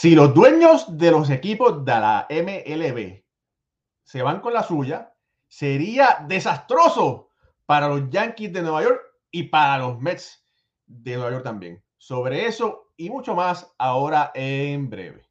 Si los dueños de los equipos de la MLB se van con la suya, sería desastroso para los Yankees de Nueva York y para los Mets de Nueva York también. Sobre eso y mucho más ahora en breve.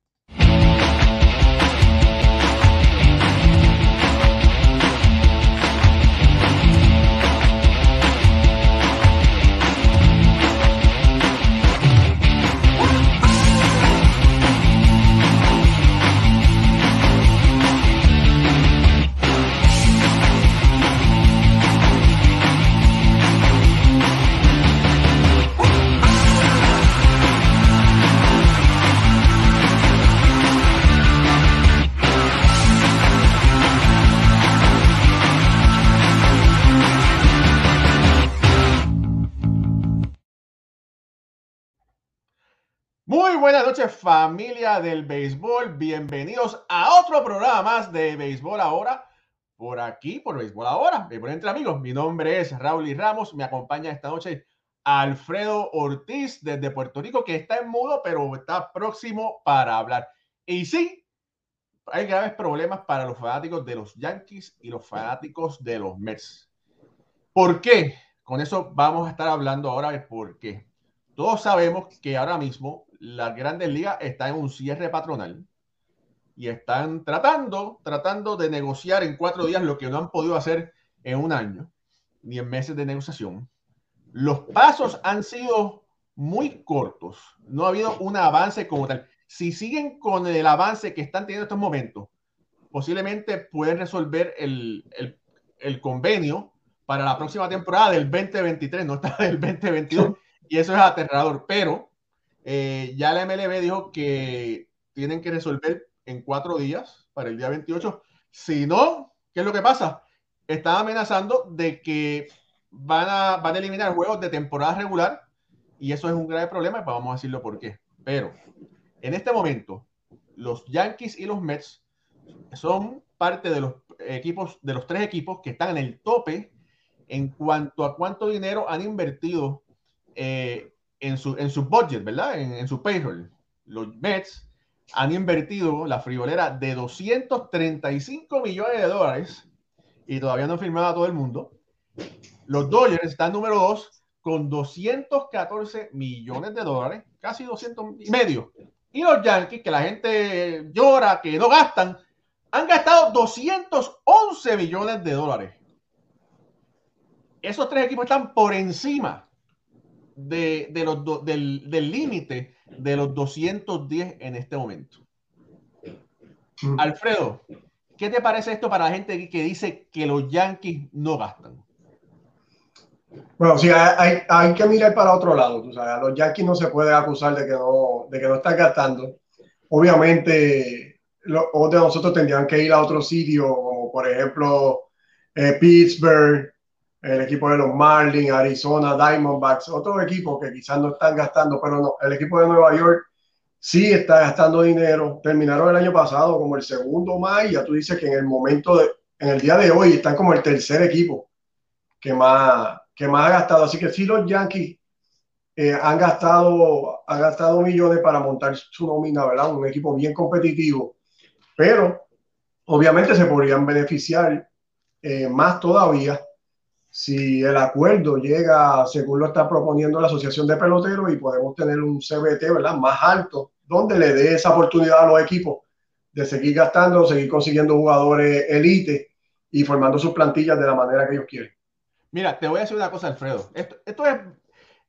Buenas noches familia del béisbol, bienvenidos a otro programa más de Béisbol Ahora, por aquí, por Béisbol Ahora, Béisbol entre amigos. Mi nombre es Raúl y Ramos, me acompaña esta noche Alfredo Ortiz desde Puerto Rico, que está en mudo, pero está próximo para hablar. Y sí, hay graves problemas para los fanáticos de los Yankees y los fanáticos de los Mets. ¿Por qué? Con eso vamos a estar hablando ahora por qué. Todos sabemos que ahora mismo las grandes ligas están en un cierre patronal y están tratando, tratando de negociar en cuatro días lo que no han podido hacer en un año, ni en meses de negociación. Los pasos han sido muy cortos, no ha habido un avance como tal. Si siguen con el avance que están teniendo en estos momentos, posiblemente pueden resolver el, el, el convenio para la próxima temporada del 2023, no está del 2022, y eso es aterrador, pero eh, ya la MLB dijo que tienen que resolver en cuatro días para el día 28. Si no, ¿qué es lo que pasa? Están amenazando de que van a, van a eliminar juegos de temporada regular y eso es un grave problema y pues vamos a decirlo por qué. Pero en este momento, los Yankees y los Mets son parte de los equipos, de los tres equipos que están en el tope en cuanto a cuánto dinero han invertido eh, en su, en su budget, ¿verdad? En, en, su payroll. Los Mets han invertido la friolera de 235 millones de dólares y todavía no han firmado a todo el mundo. Los Dodgers están número 2 con 214 millones de dólares, casi 200 y medio. Y los Yankees, que la gente llora, que no gastan, han gastado 211 millones de dólares. Esos tres equipos están por encima de, de los do, del límite de los 210 en este momento. Mm. Alfredo, ¿qué te parece esto para la gente que dice que los Yankees no gastan? Bueno, sí, hay, hay que mirar para otro lado. Tú sabes, a los Yankees no se puede acusar de que no, de que no están gastando. Obviamente, los de nosotros tendrían que ir a otro sitio, como por ejemplo eh, Pittsburgh, el equipo de los Marlins, Arizona, Diamondbacks, otros equipos que quizás no están gastando, pero no, el equipo de Nueva York sí está gastando dinero. Terminaron el año pasado como el segundo más y ya tú dices que en el momento, de, en el día de hoy están como el tercer equipo que más, que más ha gastado. Así que sí los Yankees eh, han, gastado, han gastado millones para montar su nómina, ¿verdad? Un equipo bien competitivo, pero obviamente se podrían beneficiar eh, más todavía si el acuerdo llega, según lo está proponiendo la Asociación de Peloteros, y podemos tener un CBT ¿verdad? más alto, donde le dé esa oportunidad a los equipos de seguir gastando, seguir consiguiendo jugadores elite y formando sus plantillas de la manera que ellos quieren. Mira, te voy a decir una cosa, Alfredo. Esto, es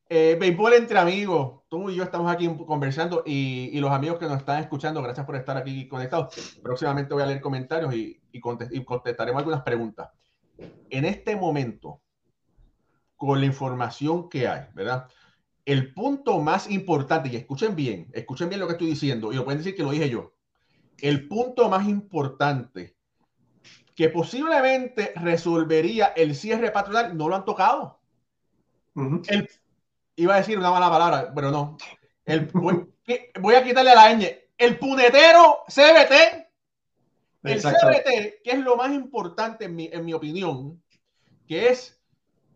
eh, béisbol entre amigos. Tú y yo estamos aquí conversando y, los amigos que nos están escuchando, gracias por estar aquí conectados. Próximamente voy a leer comentarios y, y contestaremos algunas preguntas en este momento, con la información que hay, ¿verdad? El punto más importante, y escuchen bien, escuchen bien lo que estoy diciendo, y lo pueden decir que lo dije yo. El punto más importante que posiblemente resolvería el cierre patronal, no lo han tocado. Uh -huh. el, iba a decir una mala palabra, pero no. El, voy, voy, a quitarle la ñ. El punetero CBT el CBT, que es lo más importante en mi, en mi opinión, que es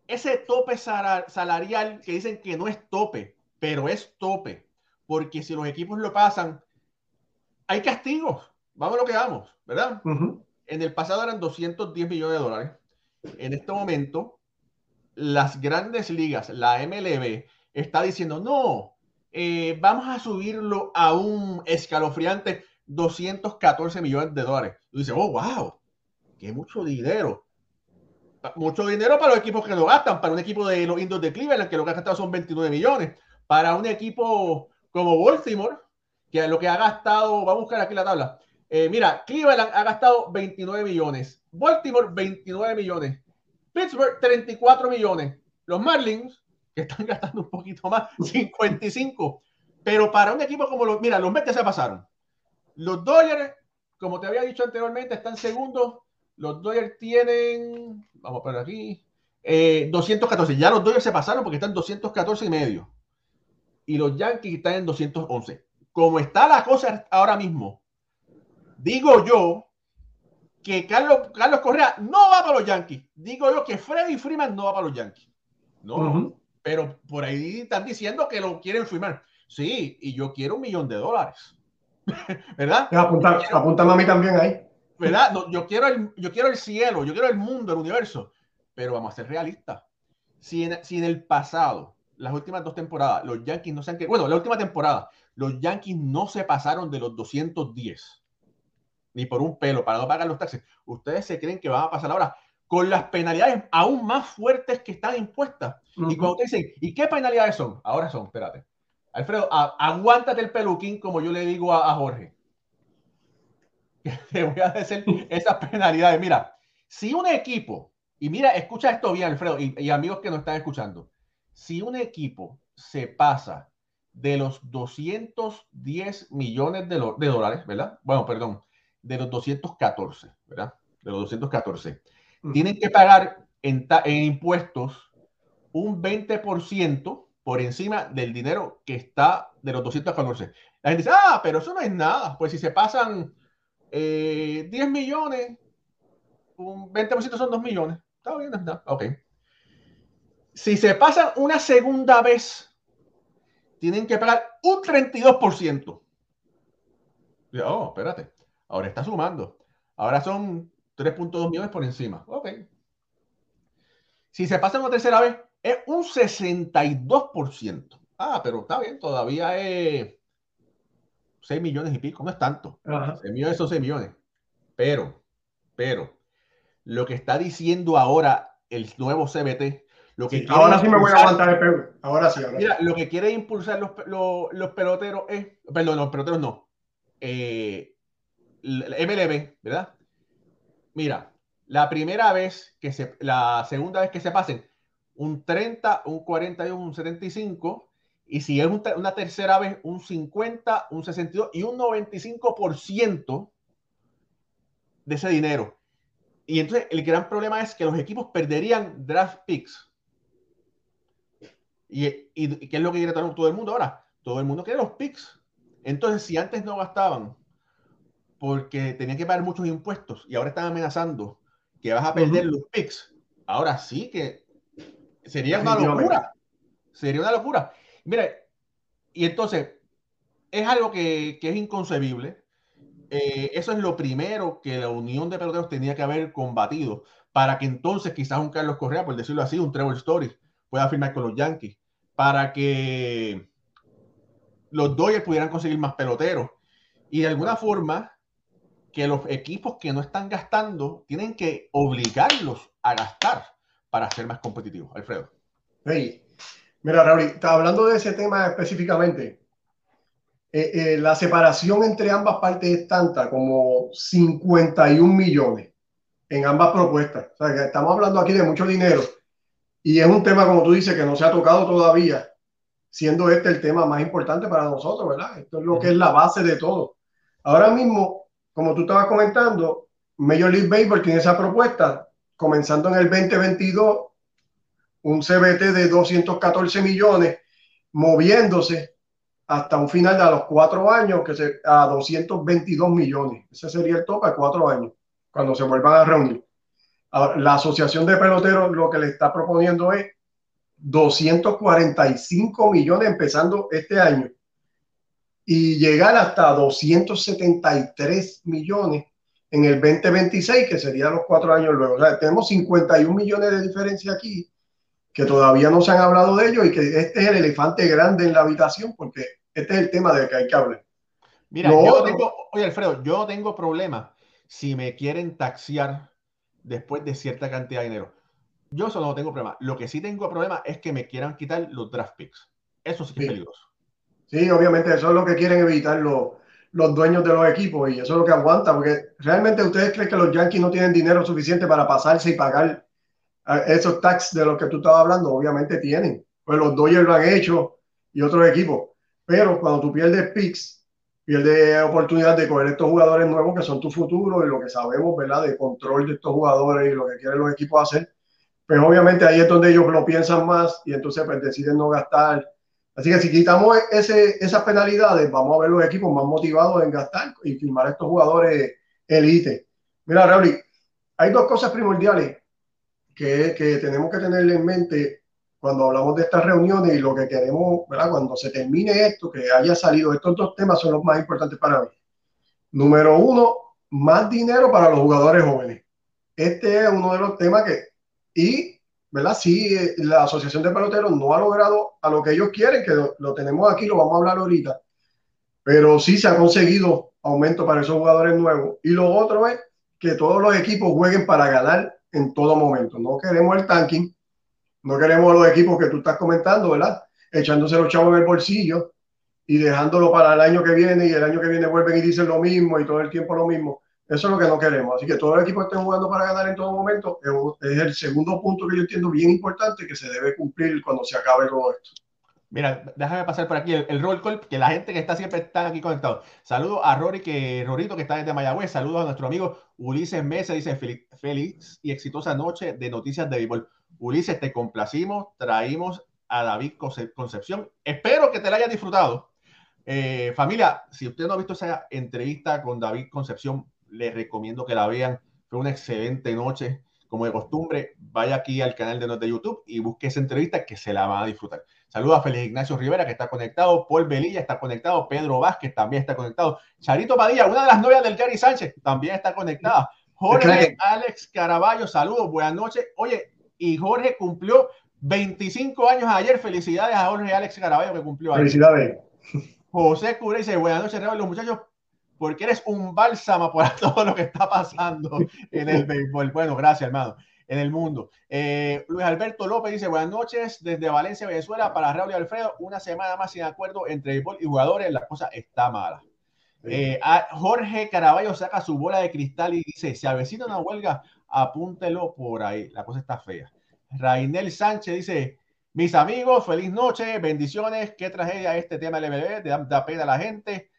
ese tope salarial que dicen que no es tope, pero es tope, porque si los equipos lo pasan, hay castigos. Vamos a lo que vamos, ¿verdad? En el pasado eran 210 millones de dólares. En este momento, las grandes ligas, la MLB, está diciendo, no, eh, vamos a subirlo a un escalofriante 214 millones de dólares. Y dice, oh, wow, qué mucho dinero. Mucho dinero para los equipos que lo gastan. Para un equipo de los Indios de Cleveland, que lo que ha gastado son 29 millones. Para un equipo como Baltimore, que lo que ha gastado, vamos a buscar aquí la tabla. Eh, mira, Cleveland ha gastado 29 millones. Baltimore, 29 millones. Pittsburgh, 34 millones. Los Marlins, que están gastando un poquito más, 55. Pero para un equipo como los, mira, los Mets se pasaron. Los Dodgers, como te había dicho anteriormente, están segundos. Los Dodgers tienen, vamos a poner aquí, 214. Eh, ya los Dodgers se pasaron porque están 214 y medio. Y los Yankees están en 211. Como está la cosa ahora mismo, digo yo que Carlos, Carlos Correa no va para los Yankees. Digo yo que Freddy Freeman no va para los Yankees. No, pero por ahí están diciendo que lo quieren firmar. Sí, y yo quiero un millón de dólares. ¿Verdad? Apunta, a mí también ahí. ¿Verdad? yo, quiero el, yo quiero el cielo, yo quiero el mundo, el universo. Pero vamos a ser realistas. Si en, si en el pasado, las últimas dos temporadas, los Yankees no se han quedado. Bueno, la última temporada, los Yankees no se pasaron de los 210 ni por un pelo para no pagar los taxes. ¿Ustedes se creen que van a pasar ahora con las penalidades aún más fuertes que están impuestas? Y cuando ustedes dicen, ¿y qué penalidades son? Ahora son, espérate. Alfredo, aguántate el peluquín como yo le digo a, Jorge. Te voy a decir esas penalidades. Mira, si un equipo, y mira, escucha esto bien, Alfredo, y, amigos que nos están escuchando, si un equipo se pasa de los 210 millones de, de dólares, ¿verdad? Bueno, perdón, de los 214, ¿verdad? De los 214. Tienen que pagar en, impuestos un 20% por encima del dinero que está de los 214. La gente dice, ah, pero eso no es nada. Pues si se pasan 10 eh, millones, un 20% son 2 millones. Está bien, está. Ok. Si se pasan una segunda vez, tienen que pagar un 32%. Oh, espérate. Ahora está sumando. Ahora son 3.2 millones por encima. Ok. Si se pasa una tercera vez, es un 62%. Ah, pero está bien, todavía es 6 millones y pico, no es tanto. 6 millones son 6 millones. Pero, pero, lo que está diciendo ahora el nuevo CBT, lo que ahora sí me voy a aguantar el peor. Ahora sí. mira, lo que quiere impulsar los, los, peloteros es, perdón, los peloteros no. Eh, MLB, ¿verdad? Mira, la primera vez que se, la segunda vez que se pasen, un 30, un 41, un 75, y si es una tercera vez, un 50, un 62 y un 95% de ese dinero. Y entonces el gran problema es que los equipos perderían draft picks. ¿Y, y qué es lo que quiere todo el mundo ahora? Todo el mundo quiere los picks. Entonces, si antes no gastaban porque tenían que pagar muchos impuestos y ahora están amenazando que vas a perder los PICs. Ahora sí que sería una locura. Sería una locura. Mire, y entonces es algo que, es inconcebible. Eh, eso es lo primero que la Unión de Peloteros tenía que haber combatido para que entonces quizás un Carlos Correa, por decirlo así, un Trevor Story, pueda firmar con los Yankees, para que los Dodgers pudieran conseguir más peloteros y de alguna forma que los equipos que no están gastando tienen que obligarlos a gastar para ser más competitivos. Alfredo. Hey, mira, Raúl, hablando de ese tema específicamente. Eh, eh, la separación entre ambas partes es tanta como 51 millones en ambas propuestas. O sea, que estamos hablando aquí de mucho dinero y es un tema, como tú dices, que no se ha tocado todavía, siendo este el tema más importante para nosotros, ¿verdad? Esto es lo que es la base de todo. Ahora mismo, como tú estabas comentando, Major League Baseball tiene esa propuesta, comenzando en el 2022, un CBT de 214 millones, moviéndose hasta un final de los cuatro años, que se, a 222 millones. Ese sería el tope a cuatro años, cuando se vuelvan a reunir. la Asociación de Peloteros lo que le está proponiendo es 245 millones empezando este año y llegar hasta 273 millones en el 2026, que sería los cuatro años luego. O sea, tenemos 51 millones de diferencia aquí, que todavía no se han hablado de ello y que este es el elefante grande en la habitación, porque este es el tema del que hay que hablar. Mira, yo tengo, oye Alfredo, yo tengo problemas si me quieren taxiar después de cierta cantidad de dinero. Yo eso no tengo problema. Lo que sí tengo problema es que me quieran quitar los draft picks. Eso sí que es peligroso. Sí, obviamente eso es lo que quieren evitar los, los dueños de los equipos y eso es lo que aguanta, porque realmente ustedes creen que los Yankees no tienen dinero suficiente para pasarse y pagar eh, esos tax de los que tú estabas hablando, obviamente tienen. Pues los Dodgers lo han hecho y otros equipos. Pero cuando tú pierdes picks, pierdes oportunidad de coger estos jugadores nuevos que son tu futuro y lo que sabemos, ¿verdad? De control de estos jugadores y lo que quieren los equipos hacer. Pues obviamente ahí es donde ellos lo piensan más y entonces pues deciden no gastar Así que si quitamos ese, esas penalidades, vamos a ver los equipos más motivados en gastar y firmar estos jugadores elite. Mira, Raúl, hay dos cosas primordiales que, que, tenemos que tener en mente cuando hablamos de estas reuniones y lo que queremos, ¿verdad? Cuando se termine esto, que haya salido, estos dos temas son los más importantes para mí. Número uno, más dinero para los jugadores jóvenes. Este es uno de los temas que, y ¿verdad? Sí, eh, la Asociación de Peloteros no ha logrado a lo que ellos quieren, que lo, tenemos aquí, lo vamos a hablar ahorita, pero sí se ha conseguido aumento para esos jugadores nuevos. Y lo otro es que todos los equipos jueguen para ganar en todo momento. No queremos el tanking, no queremos los equipos que tú estás comentando, ¿verdad? Echándose los chavos en el bolsillo y dejándolo para el año que viene y el año que viene vuelven y dicen lo mismo y todo el tiempo lo mismo. Eso es lo que no queremos. Así que todo el equipo esté jugando para ganar en todo momento. Es el segundo punto que yo entiendo bien importante que se debe cumplir cuando se acabe todo esto. Mira, déjame pasar por aquí el, roll call, que la gente que está siempre está aquí conectado. Saludos a Rory, que Rorito, que está desde Mayagüez. Saludos a nuestro amigo Ulises Mesa, dice feliz, y exitosa noche de noticias de béisbol. Ulises, te complacimos, traímos a David Concepción. Espero que te la hayas disfrutado. Eh, familia, si usted no ha visto esa entrevista con David Concepción, les recomiendo que la vean. Fue una excelente noche. Como de costumbre, vaya aquí al canal de, de YouTube y busque esa entrevista que se la van a disfrutar. Saludos a Félix Ignacio Rivera, que está conectado. Paul Belilla está conectado. Pedro Vázquez también está conectado. Charito Padilla, una de las novias del Gary Sánchez, también está conectada. Jorge Alex Caraballo, saludos, buenas noches. Oye, y Jorge cumplió 25 años ayer. Felicidades a Jorge Alex Caraballo que cumplió ayer. Felicidades. José Cure dice, buenas noches, los muchachos porque eres un bálsamo para todo lo que está pasando en el béisbol. Bueno, gracias, hermano. En el mundo. Eh, Luis Alberto López dice: Buenas noches desde Valencia, Venezuela, para Raúl y Alfredo. Una semana más sin acuerdo entre béisbol y jugadores. La cosa está mala. Eh, Jorge Caraballo saca su bola de cristal y dice: Si avecina una huelga, apúntelo por ahí. La cosa está fea. Rainel Sánchez dice: Mis amigos, feliz noche, bendiciones. Qué tragedia este tema del MLB, da, da pena a la gente.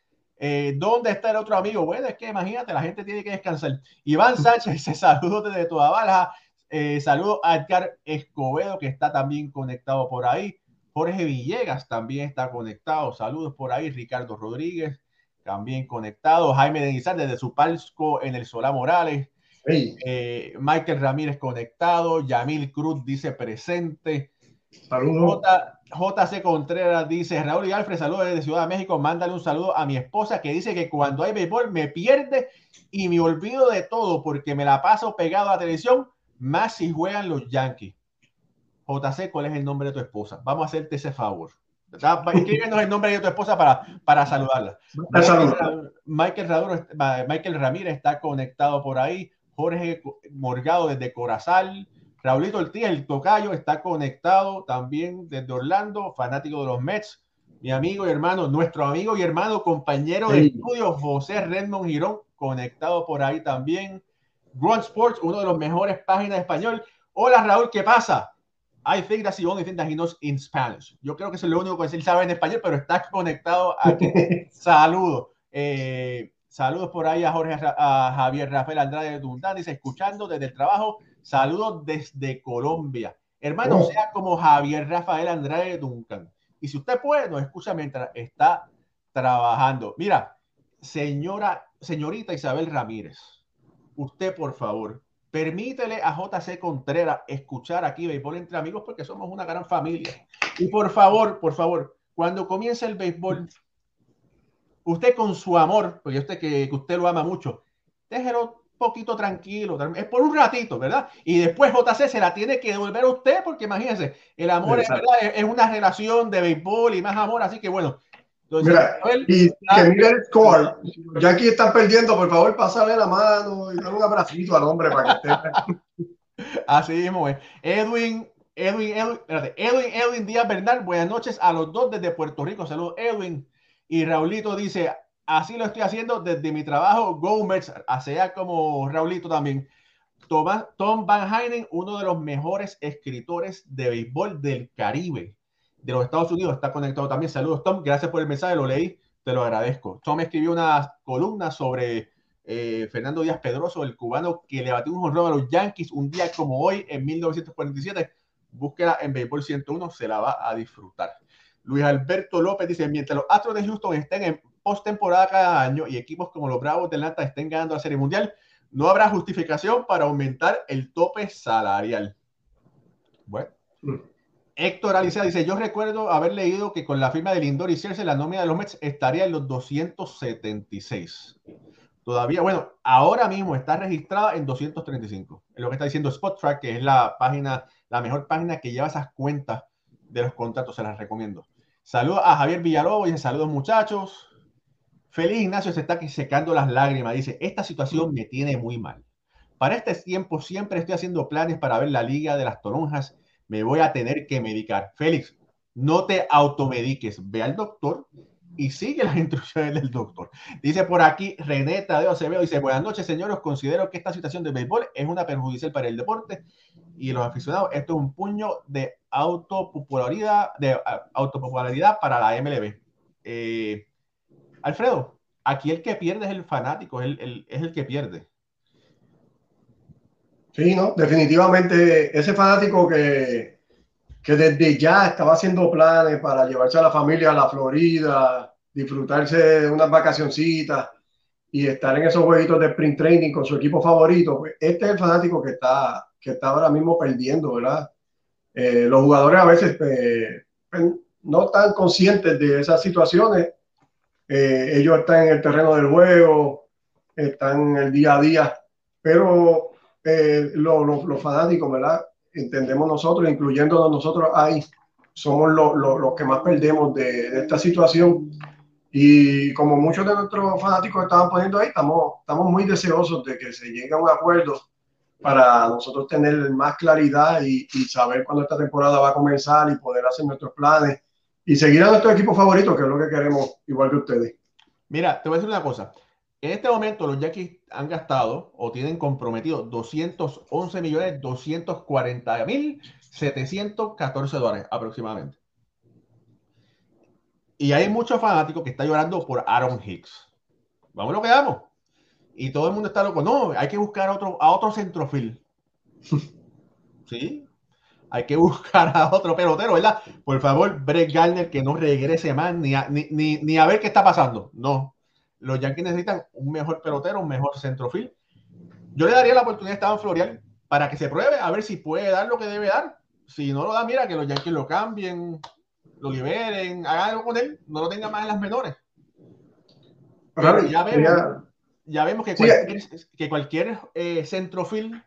Eh, ¿Dónde está el otro amigo? Bueno, es que imagínate, la gente tiene que descansar. Iván Sánchez se saludó desde toda bala. Eh, saludo a Edgar Escobedo, que está también conectado por ahí. Jorge Villegas también está conectado. Saludos por ahí. Ricardo Rodríguez también conectado. Jaime Denizar desde su palco en el Solá Morales. Eh, Michael Ramírez conectado. Yamil Cruz dice presente. Saludos. JC Contreras dice, Raúl y Alfred, saludos desde Ciudad de México, mándale un saludo a mi esposa que dice que cuando hay béisbol me pierde y me olvido de todo porque me la paso pegado a la televisión, más si juegan los Yankees. JC, ¿cuál es el nombre de tu esposa? Vamos a hacerte ese favor. Escríbenos el nombre de tu esposa para, para saludarla. Michael, Michael Ramírez está conectado por ahí. Jorge Morgado desde Corazal. Raulito Ortiz, el tocayo, está conectado también desde Orlando, fanático de los Mets. Mi amigo y hermano, nuestro amigo y hermano, compañero de estudio, José Redmond Girón, conectado por ahí también. Grunt Sports, uno de los mejores páginas de español. Hola Raúl, ¿qué pasa? I think that's the only thing that he knows in Spanish. Yo creo que es lo único que él sabe en español, pero está conectado aquí. Saludos. Eh, saludos por ahí a Jorge, a Javier Rafael Andrade de dice, escuchando desde el trabajo Saludos desde Colombia. Hermano, oh. sea como Javier Rafael Andrade Duncan. Y si usted puede, nos escucha mientras está trabajando. Mira, señora, señorita Isabel Ramírez, usted por favor, permítele a JC Contreras escuchar aquí béisbol entre amigos porque somos una gran familia. Y por favor, por favor, cuando comience el béisbol, usted con su amor, porque usted que, que usted lo ama mucho, déjelo poquito tranquilo, es por un ratito, ¿verdad? Y después JC se la tiene que devolver a usted, porque imagínense, el amor es, ¿verdad? es, una relación de béisbol y más amor, así que bueno. Entonces, Mira, y que mire el score. Ya aquí están perdiendo, por favor, pásale la mano y dale un abracito al hombre para que esté. así mismo es. Edwin, Edwin, Edwin, espérate, Edwin, Edwin Díaz Bernal, buenas noches a los dos desde Puerto Rico. Saludos, Edwin. Y Raulito dice, Así lo estoy haciendo desde mi trabajo Gómez, sea como Raulito también. Tom Van Heinen, uno de los mejores escritores de béisbol del Caribe, de los Estados Unidos, está conectado también. Saludos, Tom. Gracias por el mensaje, lo leí, te lo agradezco. Tom escribió una columna sobre eh, Fernando Díaz Pedroso, el cubano que le batió un jonrón a los Yankees un día como hoy, en 1947. Búsquela en Béisbol 101, se la va a disfrutar. Luis Alberto López dice: Mientras los Astros de Houston estén en postemporada cada año y equipos como los Bravos de Atlanta estén ganando la Serie Mundial, no habrá justificación para aumentar el tope salarial. Bueno. Mm. Héctor Alicia dice, yo recuerdo haber leído que con la firma de Lindor y Cersei la nómina de los Mets estaría en los 276. Todavía, bueno, ahora mismo está registrada en 235. Es lo que está diciendo Spot que es la página, la mejor página que lleva esas cuentas de los contratos, se las recomiendo. Saludos a Javier Villalobos, dice saludos muchachos. Feliz Ignacio se está secando las lágrimas. Dice, esta situación me tiene muy mal. Para este tiempo siempre estoy haciendo planes para ver la Liga de las Toronjas. Me voy a tener que medicar. Félix, no te automediques. Ve al doctor y sigue las instrucciones del doctor. Dice por aquí René Tadeo Acevedo. Dice, buenas noches, señores. Considero que esta situación de béisbol es una perjudicial para el deporte y los aficionados. Esto es un puño de autopopularidad, autopopularidad para la MLB. Eh, Alfredo, aquí el que pierde es el fanático, es el, que pierde. Sí, no, definitivamente ese fanático que, que desde ya estaba haciendo planes para llevarse a la familia a la Florida, disfrutarse de unas vacacioncitas y estar en esos jueguitos de sprint training con su equipo favorito, pues este es el fanático que está, que está ahora mismo perdiendo, ¿verdad? Eh, los jugadores a veces pues, pues, no están conscientes de esas situaciones eh, ellos están en el terreno del juego, están en el día a día, pero eh, los fanáticos, ¿verdad? Entendemos nosotros, incluyéndonos nosotros ahí, somos los que más perdemos de, esta situación. Y como muchos de nuestros fanáticos estaban poniendo ahí, estamos, estamos muy deseosos de que se llegue a un acuerdo para nosotros tener más claridad y, y saber cuándo esta temporada va a comenzar y poder hacer nuestros planes y seguir a nuestro equipo favorito, que es lo que queremos, igual que ustedes. Mira, te voy a decir una cosa. En este momento los Yankees han gastado o tienen comprometido 211 millones 240 mil 714 dólares aproximadamente. Y hay muchos fanáticos que están llorando por Aaron Hicks. Vamos a lo que damos. Y todo el mundo está loco. No, hay que buscar a otro, a otro centrofil. ¿Sí? Hay que buscar a otro pelotero, ¿verdad? Por favor, Brett Gardner que no regrese más ni a, ni, ni, a ver qué está pasando. No. Los Yankees necesitan un mejor pelotero, un mejor centrofil. Yo le daría la oportunidad a Esteban Florial para que se pruebe, a ver si puede dar lo que debe dar. Si no lo da, mira, que los Yankees lo cambien, lo liberen, hagan algo con él, no lo tenga más en las menores. ya, vemos, ya vemos que cualquier, que cualquier eh, centrofil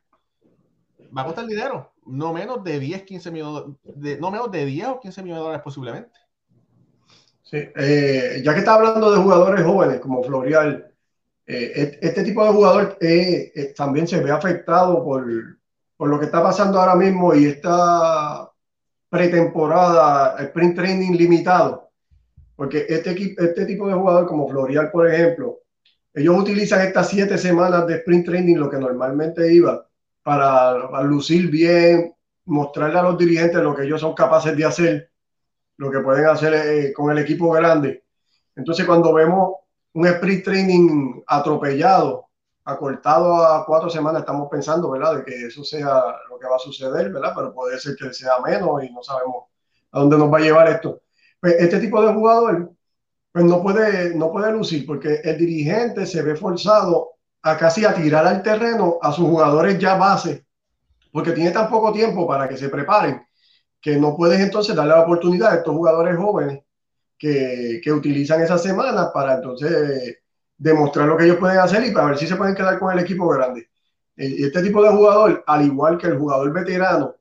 va a costar dinero no menos de 10, 15 millones, no menos de 10 o 15 millones de dólares posiblemente. Sí, eh, ya que está hablando de jugadores jóvenes como Florial, eh, este tipo de jugador eh, también se ve afectado por, por, lo que está pasando ahora mismo y esta pretemporada, sprint training limitado. Porque este, este tipo de jugador como Florial, por ejemplo, ellos utilizan estas siete semanas de sprint training, lo que normalmente iba para, lucir bien, mostrarle a los dirigentes lo que ellos son capaces de hacer, lo que pueden hacer eh, con el equipo grande. Entonces, cuando vemos un sprint training atropellado, acortado a cuatro semanas, estamos pensando, ¿verdad?, de que eso sea lo que va a suceder, ¿verdad? Pero puede ser que sea menos y no sabemos a dónde nos va a llevar esto. Pues este tipo de jugador, pues no puede, no puede lucir porque el dirigente se ve forzado a casi a tirar al terreno a sus jugadores ya base, porque tiene tan poco tiempo para que se preparen, que no puedes entonces darle la oportunidad a estos jugadores jóvenes que, que utilizan esa semana para entonces demostrar lo que ellos pueden hacer y para ver si se pueden quedar con el equipo grande. Y este tipo de jugador, al igual que el jugador veterano,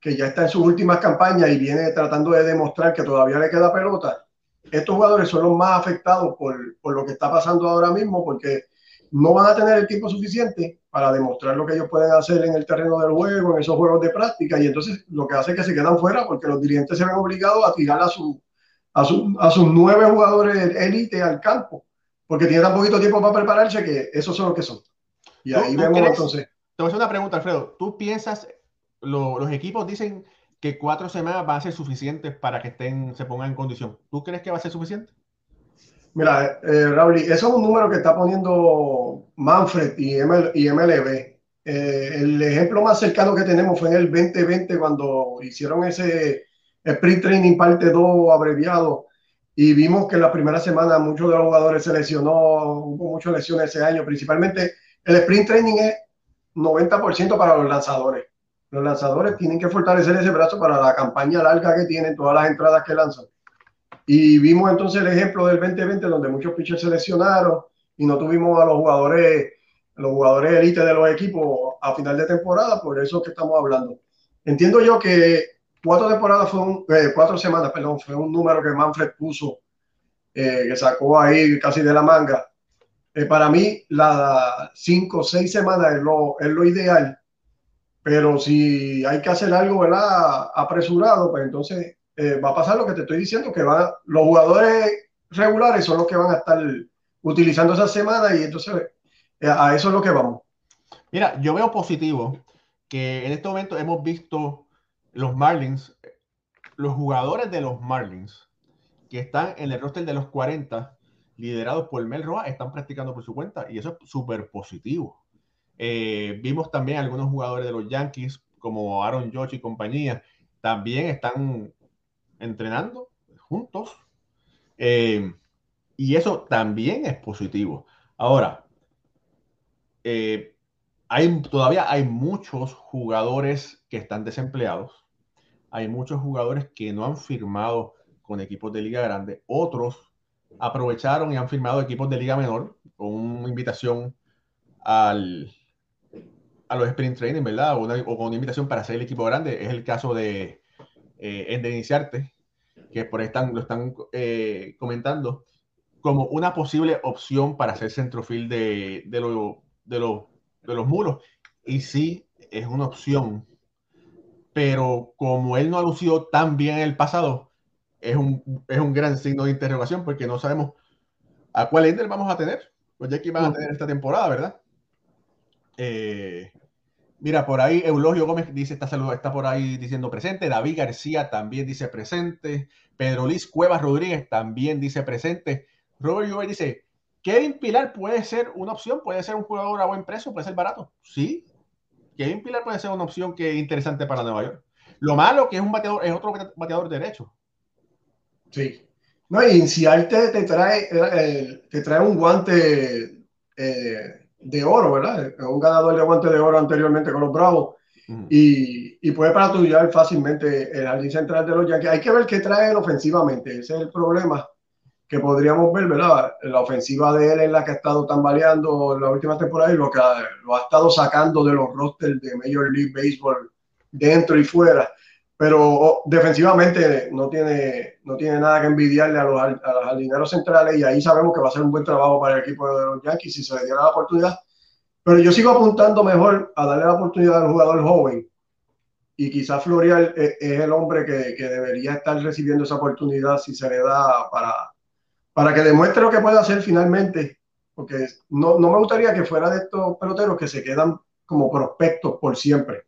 que ya está en sus últimas campañas y viene tratando de demostrar que todavía le queda pelota, estos jugadores son los más afectados por, por lo que está pasando ahora mismo porque no van a tener el tiempo suficiente para demostrar lo que ellos pueden hacer en el terreno del juego, en esos juegos de práctica, y entonces lo que hace es que se quedan fuera porque los dirigentes se ven obligados a tirar a, su, a, su, a sus nueve jugadores élite al campo, porque tienen tan poquito tiempo para prepararse que esos son los que son. Y ahí vemos entonces. Te voy a hacer una pregunta, Alfredo. ¿Tú piensas, los equipos dicen que cuatro semanas van a ser suficientes para que estén, se pongan en condición? ¿Tú crees que va a ser suficiente? Mira, eh, Raúl, eso es un número que está poniendo Manfred y, y MLB. Eh, el ejemplo más cercano que tenemos fue en el 2020 cuando hicieron ese sprint training parte 2 abreviado y vimos que en la primera semana muchos de los jugadores se lesionó, hubo muchas lesiones ese año, principalmente el sprint training es 90% para los lanzadores. Los lanzadores tienen que fortalecer ese brazo para la campaña larga que tienen, todas las entradas que lanzan. Y vimos entonces el ejemplo del 2020 donde muchos pitchers se lesionaron y no tuvimos a los jugadores, los jugadores élite de los equipos a final de temporada, por eso que estamos hablando. Entiendo yo que cuatro temporadas fue eh, cuatro semanas, perdón, fue un número que Manfred puso, eh, que sacó ahí casi de la manga. Eh, para mí, las cinco o seis semanas es lo, es lo ideal, pero si hay que hacer algo, ¿verdad? Apresurado, pues entonces eh, va a pasar lo que te estoy diciendo, que van, los jugadores regulares son los que van a estar utilizando esa semana y entonces eh, a eso es lo que vamos. Mira, yo veo positivo que en este momento hemos visto los Marlins, los jugadores de los Marlins que están en el roster de los 40, liderados por Mel Roa, están practicando por su cuenta y eso es súper positivo. Eh, vimos también algunos jugadores de los Yankees, como Aaron Judge y compañía, también están entrenando juntos. Eh, y eso también es positivo. Ahora, eh, hay, todavía hay muchos jugadores que están desempleados. Hay muchos jugadores que no han firmado con equipos de liga grande. Otros aprovecharon y han firmado equipos de liga menor con una invitación al, a los sprint training, ¿verdad? O, con una invitación para hacer el equipo grande. Es el caso de eh, iniciarte, que por ahí están, lo están eh, comentando, como una posible opción para hacer centrofil de, de, lo, de, de los muros. Y sí, es una opción, pero como él no ha lucido tan bien en el pasado, es un, es un gran signo de interrogación porque no sabemos a cuál Ender vamos a tener. Los Yankees van a tener esta temporada, ¿verdad? Eh, Mira, por ahí Eulogio Gómez dice, está, saludo, está por ahí diciendo presente. David García también dice presente. Pedro Luis Cuevas Rodríguez también dice presente. Robert Juve dice, Kevin Pilar puede ser una opción, puede ser un jugador a buen precio, puede ser barato. Sí, Kevin Pilar puede ser una opción que es interesante para Nueva York. Lo malo que es un bateador, es otro bateador derecho. Sí. No, y si te, te trae, eh, te trae un guante eh, de oro, ¿verdad? Un ganador de guante de oro anteriormente con los Bravos. Y, y, puede patrullar fácilmente el jardín central de los Yankees. Hay que ver qué trae ofensivamente. Ese es el problema que podríamos ver, ¿verdad? La ofensiva de él es la que ha estado tambaleando en la última temporada y lo que lo ha estado sacando de los rosters de Major League Baseball dentro y fuera. Pero oh, defensivamente no tiene, no tiene nada que envidiarle a los, a los jardineros centrales y ahí sabemos que va a ser un buen trabajo para el equipo de los Yankees si se le diera la oportunidad. Pero yo sigo apuntando mejor a darle la oportunidad al jugador joven y quizás Florial es, el hombre que, que, debería estar recibiendo esa oportunidad si se le da para, para que demuestre lo que puede hacer finalmente. Porque no, no me gustaría que fuera de estos peloteros que se quedan como prospectos por siempre,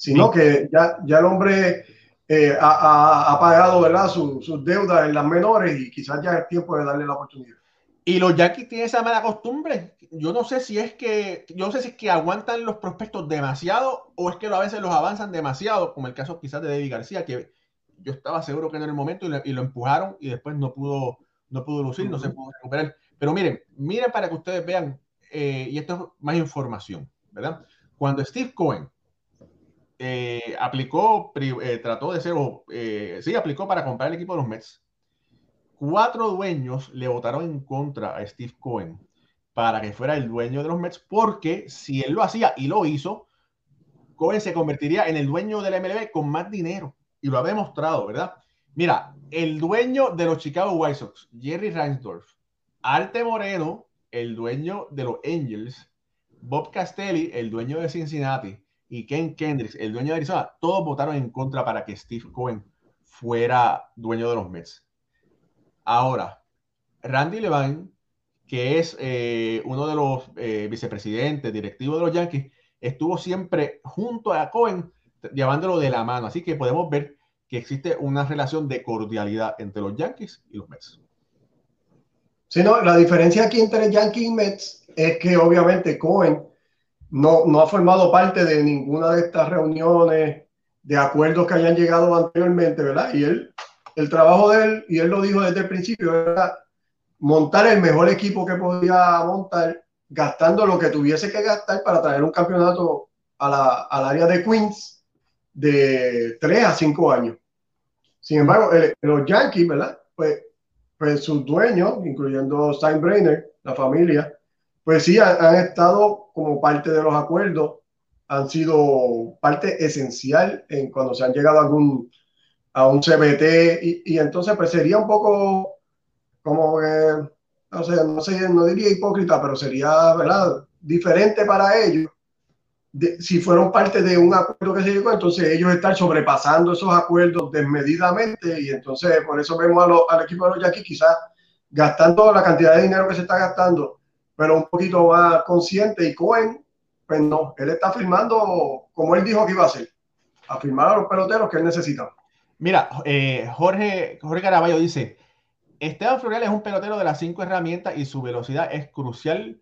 sino que ya, ya el hombre eh, ha, ha, pagado ¿verdad? sus deudas en las menores y quizás ya es tiempo de darle la oportunidad. Y los Yankees tienen esa mala costumbre. Yo no sé si es que, yo no sé si es que aguantan los prospectos demasiado o es que a veces los avanzan demasiado, como el caso quizás de David García, que yo estaba seguro que no era el momento y, lo empujaron y después no pudo, no pudo lucir, no se pudo recuperar. Pero miren, miren para que ustedes vean, eh, y esto es más información, ¿verdad? Cuando Steve Cohen eh, aplicó, eh, trató de ser, eh, sí, aplicó para comprar el equipo de los Mets. cuatro dueños le votaron en contra a Steve Cohen para que fuera el dueño de los Mets, porque si él lo hacía y lo hizo, Cohen se convertiría en el dueño del MLB con más dinero. Y lo ha demostrado, ¿verdad? Mira, el dueño de los Chicago White Sox, Jerry Reinsdorf, Arte Moreno, el dueño de los Angels, Bob Castelli, el dueño de Cincinnati, y Ken Kendricks, el dueño de Arizona, todos votaron en contra para que Steve Cohen fuera dueño de los Mets. Ahora, Randy Levine, que es eh, uno de los eh, vicepresidentes, directivos de los Yankees, estuvo siempre junto a Cohen, llevándolo de la mano. Así que podemos ver que existe una relación de cordialidad entre los Yankees y los Mets. Sí, no, la diferencia aquí entre Yankees y Mets es que obviamente Cohen no, no ha formado parte de ninguna de estas reuniones de acuerdos que hayan llegado anteriormente, ¿verdad? Y él, el trabajo de él, y él lo dijo desde el principio, era montar el mejor equipo que podía montar, gastando lo que tuviese que gastar para traer un campeonato al área de Queens de 3 a 5 años. Sin embargo, los Yankees, ¿verdad? Pues, pues sus dueños, incluyendo Steinbrenner, la familia, pues sí, han, estado como parte de los acuerdos, han sido parte esencial en cuando se han llegado a algún a un CBT y, entonces pues sería un poco como que, no sé, no sé, no diría hipócrita, pero sería, ¿verdad? Diferente para ellos. si fueron parte de un acuerdo que se llegó, entonces ellos están sobrepasando esos acuerdos desmedidamente y entonces por eso vemos al equipo de los Yankees quizás gastando la cantidad de dinero que se está gastando pero un poquito más consciente. Y Cohen, pues no, él está firmando como él dijo que iba a hacer, a firmar a los peloteros que él necesita. Mira, eh, Jorge, Jorge Caraballo dice, Esteban Florial es un pelotero de las cinco herramientas y su velocidad es crucial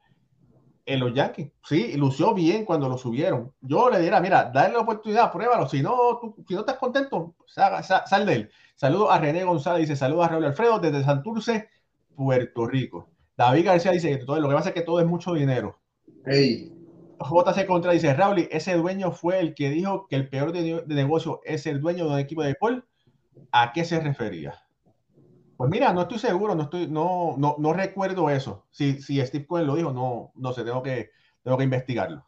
en los Yankees. Sí, lució bien cuando lo subieron. Yo le diría, mira, dale la oportunidad, pruébalo. Si no, si no estás contento, sal, sal, de él. Saludos a René González, dice saludos a Raúl Alfredo desde Santurce, Puerto Rico. David García dice que todo, lo que pasa es que todo es mucho dinero. Hey. JC Contra dice, Raúl, ese dueño fue el que dijo que el peor de, negocio es el dueño de un equipo de béisbol. ¿A qué se refería? Pues mira, no estoy seguro, no estoy, no, no, no recuerdo eso. Si, si Steve Cohen lo dijo, no, no sé, tengo que, tengo que investigarlo.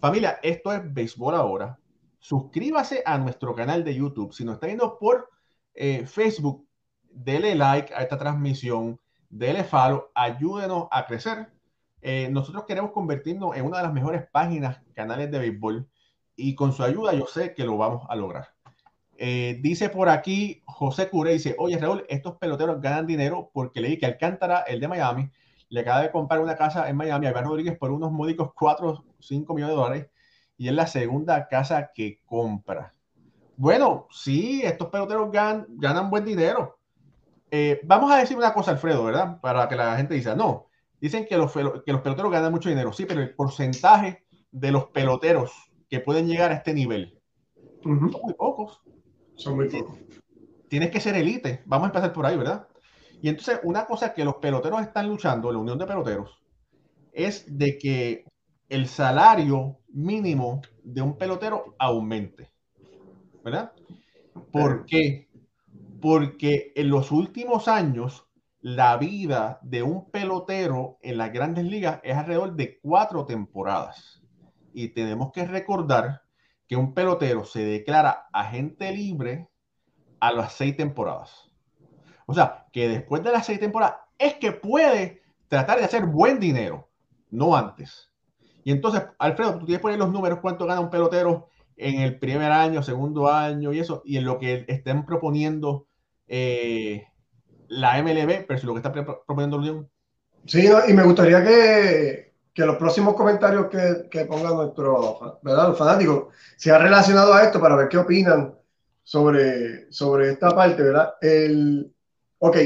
Familia, esto es Béisbol Ahora. Suscríbase a nuestro canal de YouTube. Si nos está viendo por eh, Facebook, dele like a esta transmisión dele follow, ayúdenos a crecer. Eh, nosotros queremos convertirnos en una de las mejores páginas, canales de béisbol, y con su ayuda yo sé que lo vamos a lograr. Eh, dice por aquí José Cure, dice, oye Raúl, estos peloteros ganan dinero porque leí que Alcántara, el de Miami, le acaba de comprar una casa en Miami a Iván Rodríguez por unos módicos 4 o 5 millones de dólares y es la segunda casa que compra. Bueno, sí, estos peloteros ganan buen dinero. Eh, vamos a decir una cosa, Alfredo, ¿verdad? Para que la gente diga, no, dicen que los, que los peloteros ganan mucho dinero, sí, pero el porcentaje de los peloteros que pueden llegar a este nivel son muy pocos. Son muy pocos. Tienes que ser elite, vamos a empezar por ahí, ¿verdad? Y entonces una cosa que los peloteros están luchando, la Unión de Peloteros, es de que el salario mínimo de un pelotero aumente, ¿verdad? ¿Por qué? Porque en los últimos años la vida de un pelotero en las grandes ligas es alrededor de cuatro temporadas. Y tenemos que recordar que un pelotero se declara agente libre a las seis temporadas. O sea, que después de las seis temporadas es que puede tratar de hacer buen dinero, no antes. Y entonces, Alfredo, tú tienes que poner los números, cuánto gana un pelotero en el primer año, segundo año y eso, y en lo que estén proponiendo eh, la MLB pero lo que está proponiendo Unión. Sí, y me gustaría que, que los próximos comentarios que, que pongan nuestros fanáticos sean relacionados a esto para ver qué opinan sobre, sobre esta parte, ¿verdad? El, ok,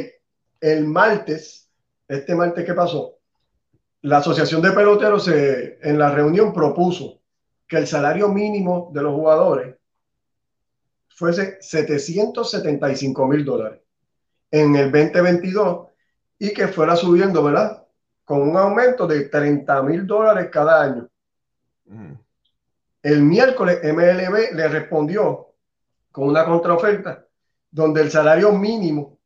el martes, este martes que pasó, la Asociación de Peloteros se, en la reunión propuso que el salario mínimo de los jugadores fuese 775 mil dólares en el 2022 y que fuera subiendo, ¿verdad? Con un aumento de 30 mil dólares cada año. El miércoles MLB le respondió con una contraoferta donde el salario mínimo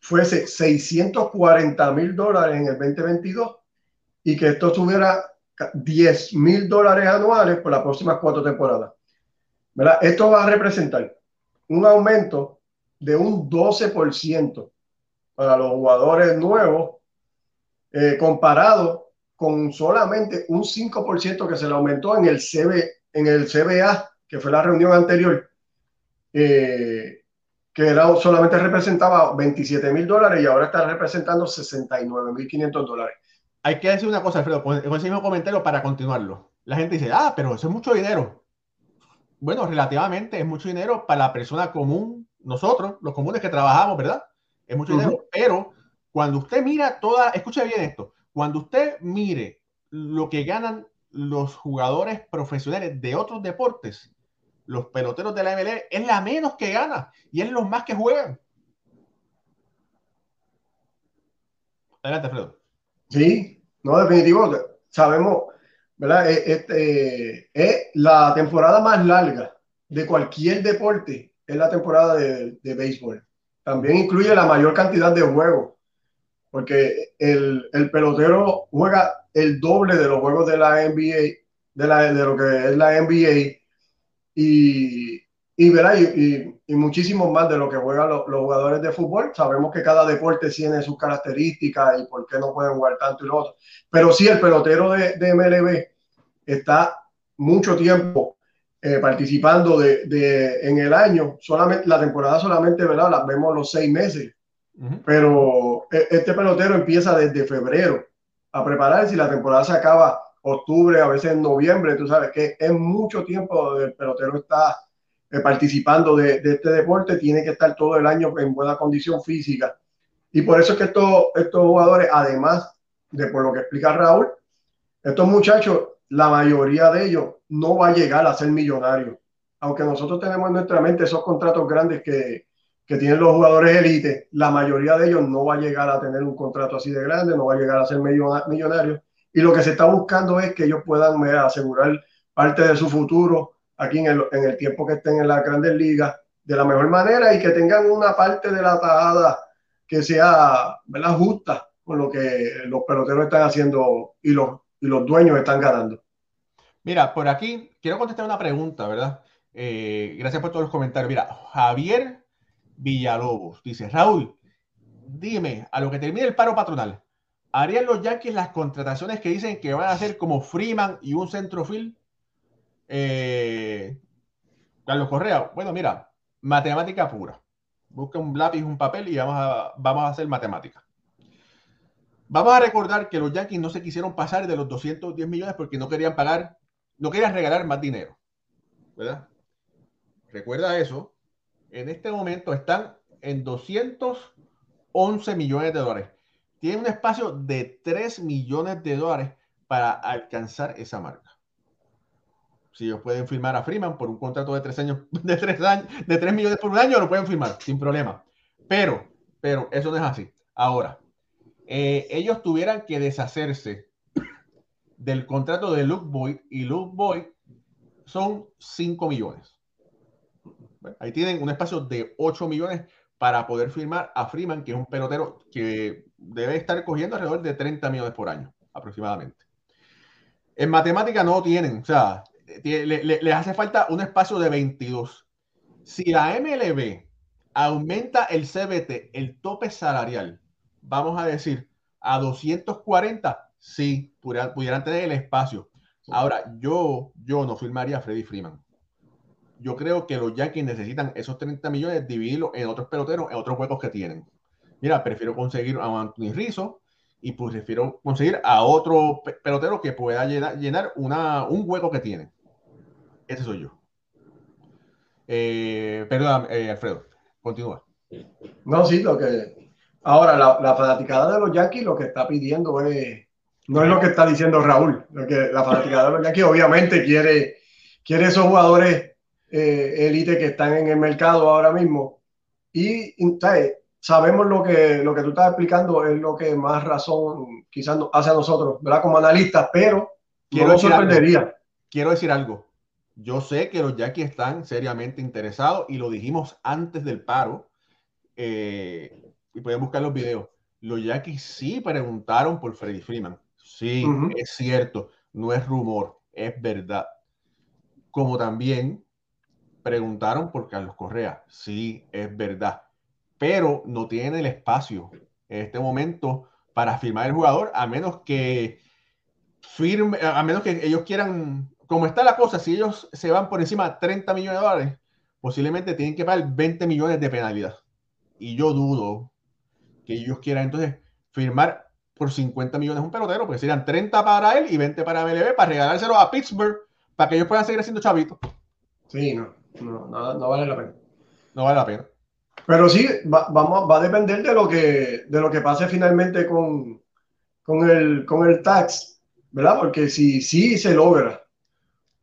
fuese 640 mil dólares en el 2022 y que esto tuviera 10 mil dólares anuales por las próximas cuatro temporadas. ¿Verdad? Esto va a representar un aumento de un 12% para los jugadores nuevos eh, comparado con solamente un 5% que se le aumentó en el, CB, en el CBA, que fue la reunión anterior, eh, que era, solamente representaba 27 mil dólares y ahora está representando 69 mil 500 dólares. Hay que decir una cosa, Alfredo, con ese mismo comentario para continuarlo. La gente dice, ah, pero eso es mucho dinero. Bueno, relativamente es mucho dinero para la persona común, nosotros, los comunes que trabajamos, ¿verdad? Es mucho dinero, pero cuando usted mira toda, escucha bien esto, cuando usted mire lo que ganan los jugadores profesionales de otros deportes, los peloteros de la MLB, es la menos que gana y es los más que juegan. Adelante, Alfredo. Sí, no, definitivo, sabemos, ¿verdad? Eh, este, es la temporada más larga de cualquier deporte, es la temporada de, de béisbol. También incluye la mayor cantidad de juegos porque el, el, pelotero juega el doble de los juegos de la NBA, de, la, de lo que es la NBA, y, y, y, y muchísimo más de lo que juegan los, los, jugadores de fútbol. Sabemos que cada deporte tiene sus características y por qué no pueden jugar tanto y lo otro. Pero sí, el pelotero de, de MLB está mucho tiempo eh, participando de, de, en el año. Solamente, la temporada solamente, ¿verdad? La vemos los seis meses pero e, este pelotero empieza desde febrero a prepararse y la temporada se acaba octubre, a veces en noviembre. Tú sabes que es mucho tiempo el pelotero está eh, participando de, este deporte, tiene que estar todo el año en buena condición física. Y por eso es que estos, estos jugadores, además de por lo que explica Raúl, estos muchachos, la mayoría de ellos no va a llegar a ser millonarios. Aunque nosotros tenemos en nuestra mente esos contratos grandes que, que tienen los jugadores élite, la mayoría de ellos no va a llegar a tener un contrato así de grande, no va a llegar a ser millonarios. Y lo que se está buscando es que ellos puedan asegurar parte de su futuro aquí en el, en el tiempo que estén en las grandes ligas de la mejor manera y que tengan una parte de la tajada que sea ¿verdad? justa con lo que los peloteros están haciendo y los, y los dueños están ganando. Mira, por aquí quiero contestar una pregunta, ¿verdad? Eh, gracias por todos los comentarios. Mira, Javier Villalobos. Dice, Raúl, dime, a lo que termine el paro patronal, ¿harían los Yankees las contrataciones que dicen que van a hacer como Freeman y un centrofil? Eh, Carlos Correa, bueno, mira, matemática pura. Busca un lápiz, un papel y vamos a, vamos a hacer matemática. Vamos a recordar que los Yankees no se quisieron pasar de los 210 millones porque no querían pagar, no querían regalar más dinero. ¿Verdad? Recuerda eso en este momento están en 211 millones de dólares. Tienen un espacio de 3 millones de dólares para alcanzar esa marca. Si ellos pueden firmar a Freeman por un contrato de 3 años, de 3 años, de 3 millones por un año, lo pueden firmar sin problema. Pero, pero eso no es así. Ahora, eh, ellos tuvieran que deshacerse del contrato de Luke Boyd y Luke Boyd son 5 millones. Ahí tienen un espacio de 8 millones para poder firmar a Freeman, que es un pelotero que debe estar cogiendo alrededor de 30 millones por año, aproximadamente. En matemática no tienen, o sea, les hace falta un espacio de 22. Si la MLB aumenta el CBT, el tope salarial, vamos a decir, a 240, sí, pudieran, pudieran tener el espacio. Ahora, yo, yo no firmaría a Freddy Freeman yo creo que los Yankees necesitan esos 30 millones, dividirlos en otros peloteros, en otros juegos que tienen. Mira, prefiero conseguir a Anthony Rizzo y pues prefiero conseguir a otro pelotero que pueda llenar, una, un hueco que tiene. Ese soy yo. Eh, perdón, eh, Alfredo, continúa. No, sí, lo que. Ahora, la, la, fanaticada de los Yankees lo que está pidiendo es. No es lo que está diciendo Raúl. Lo que la fanaticada de los Yankees obviamente quiere, quiere esos jugadores eh, élite que están en el mercado ahora mismo. Y sabemos lo que, lo que tú estás explicando es lo que más razón quizás hace a nosotros, ¿verdad? Como analistas, pero quiero, decir algo, quiero decir algo. Yo sé que los Yankees están seriamente interesados y lo dijimos antes del paro. Eh, y pueden buscar los videos, los Yankees sí preguntaron por Freddie Freeman. Sí, es cierto, no es rumor, es verdad. Como también preguntaron por Carlos Correa. Sí, es verdad. Pero no tienen el espacio en este momento para firmar el jugador, a menos que firme, a menos que ellos quieran, como está la cosa, si ellos se van por encima de 30 millones de dólares, posiblemente tienen que pagar 20 millones de penalidad. Y yo dudo que ellos quieran entonces firmar por 50 millones un pelotero, porque serían 30 para él y 20 para MLB, para regalárselo a Pittsburgh, para que ellos puedan seguir haciendo chavitos. Sí, no, no, no, vale la pena. No vale la pena. Pero sí, va, vamos, va a depender de lo que, de lo que pase finalmente con, con, el, con el tax, ¿verdad? Porque si sí se logra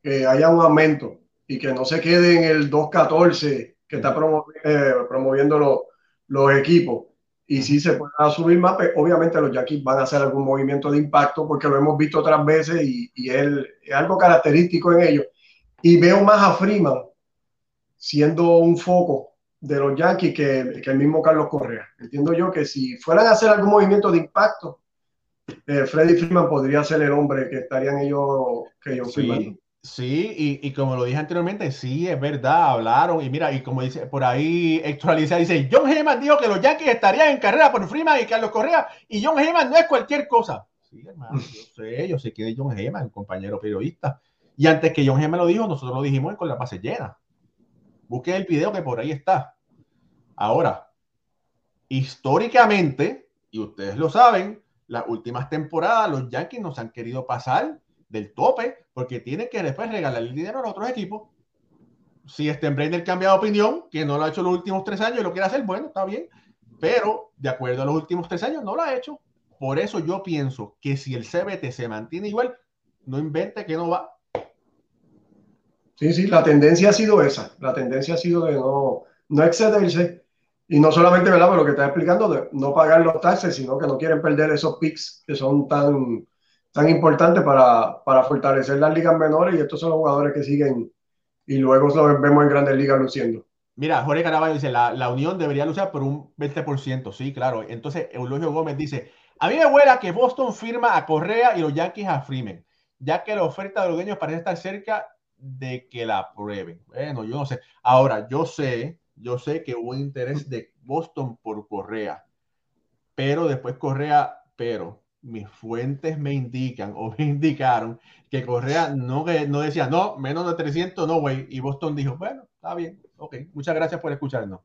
que haya un aumento y que no se quede en el 2.14 que está eh, promoviendo los equipos, y si se puede subir más, pues, obviamente los Yankees van a hacer algún movimiento de impacto porque lo hemos visto otras veces y, y es, algo característico en ellos. Y veo más a Freeman siendo un foco de los Yankees que, que, el mismo Carlos Correa. Entiendo yo que si fueran a hacer algún movimiento de impacto, eh, Freddy Freeman podría ser el hombre que estarían ellos, que ellos sí. Sí, y, y, como lo dije anteriormente, sí, es verdad, hablaron. Y mira, y como dice por ahí, Héctor Alicia dice: John Heyman dijo que los Yankees estarían en carrera por Freeman y Carlos Correa. Y John Heyman no es cualquier cosa. Sí, hermano, yo sé, yo sé quién es John Heyman, compañero periodista. Y antes que John Heyman lo dijo, nosotros lo dijimos con la base llena. Busquen el video que por ahí está. Ahora, históricamente, y ustedes lo saben, las últimas temporadas los Yankees nos han querido pasar del tope porque tienen que después regalar el dinero a otros equipos. Si Stenbrainer cambia de opinión, que no lo ha hecho los últimos tres años y lo quiere hacer, bueno, está bien. Pero de acuerdo a los últimos tres años, no lo ha hecho. Por eso yo pienso que si el CBT se mantiene igual, no invente que no va. Sí, sí, la tendencia ha sido esa. La tendencia ha sido de no, no excederse. Y no solamente, ¿verdad? Por lo que está explicando, de no pagar los taxes, sino que no quieren perder esos picks que son tan, tan importante para, para fortalecer las ligas menores y estos son los jugadores que siguen y luego los vemos en grandes ligas luciendo. Mira, Jorge Caraballo dice, la, la Unión debería luchar por un 20%, sí, claro. Entonces, Eulogio Gómez dice, a mí me huela que Boston firma a Correa y los Yankees a Freeman, ya que la oferta de los dueños parece estar cerca de que la aprueben. Bueno, yo no sé. Ahora, yo sé, yo sé que hubo interés de Boston por Correa, pero después Correa, pero mis fuentes me indican o me indicaron que Correa no, no decía, no, menos de 300, no, güey. Y Boston dijo, bueno, está bien, ok, muchas gracias por escucharnos.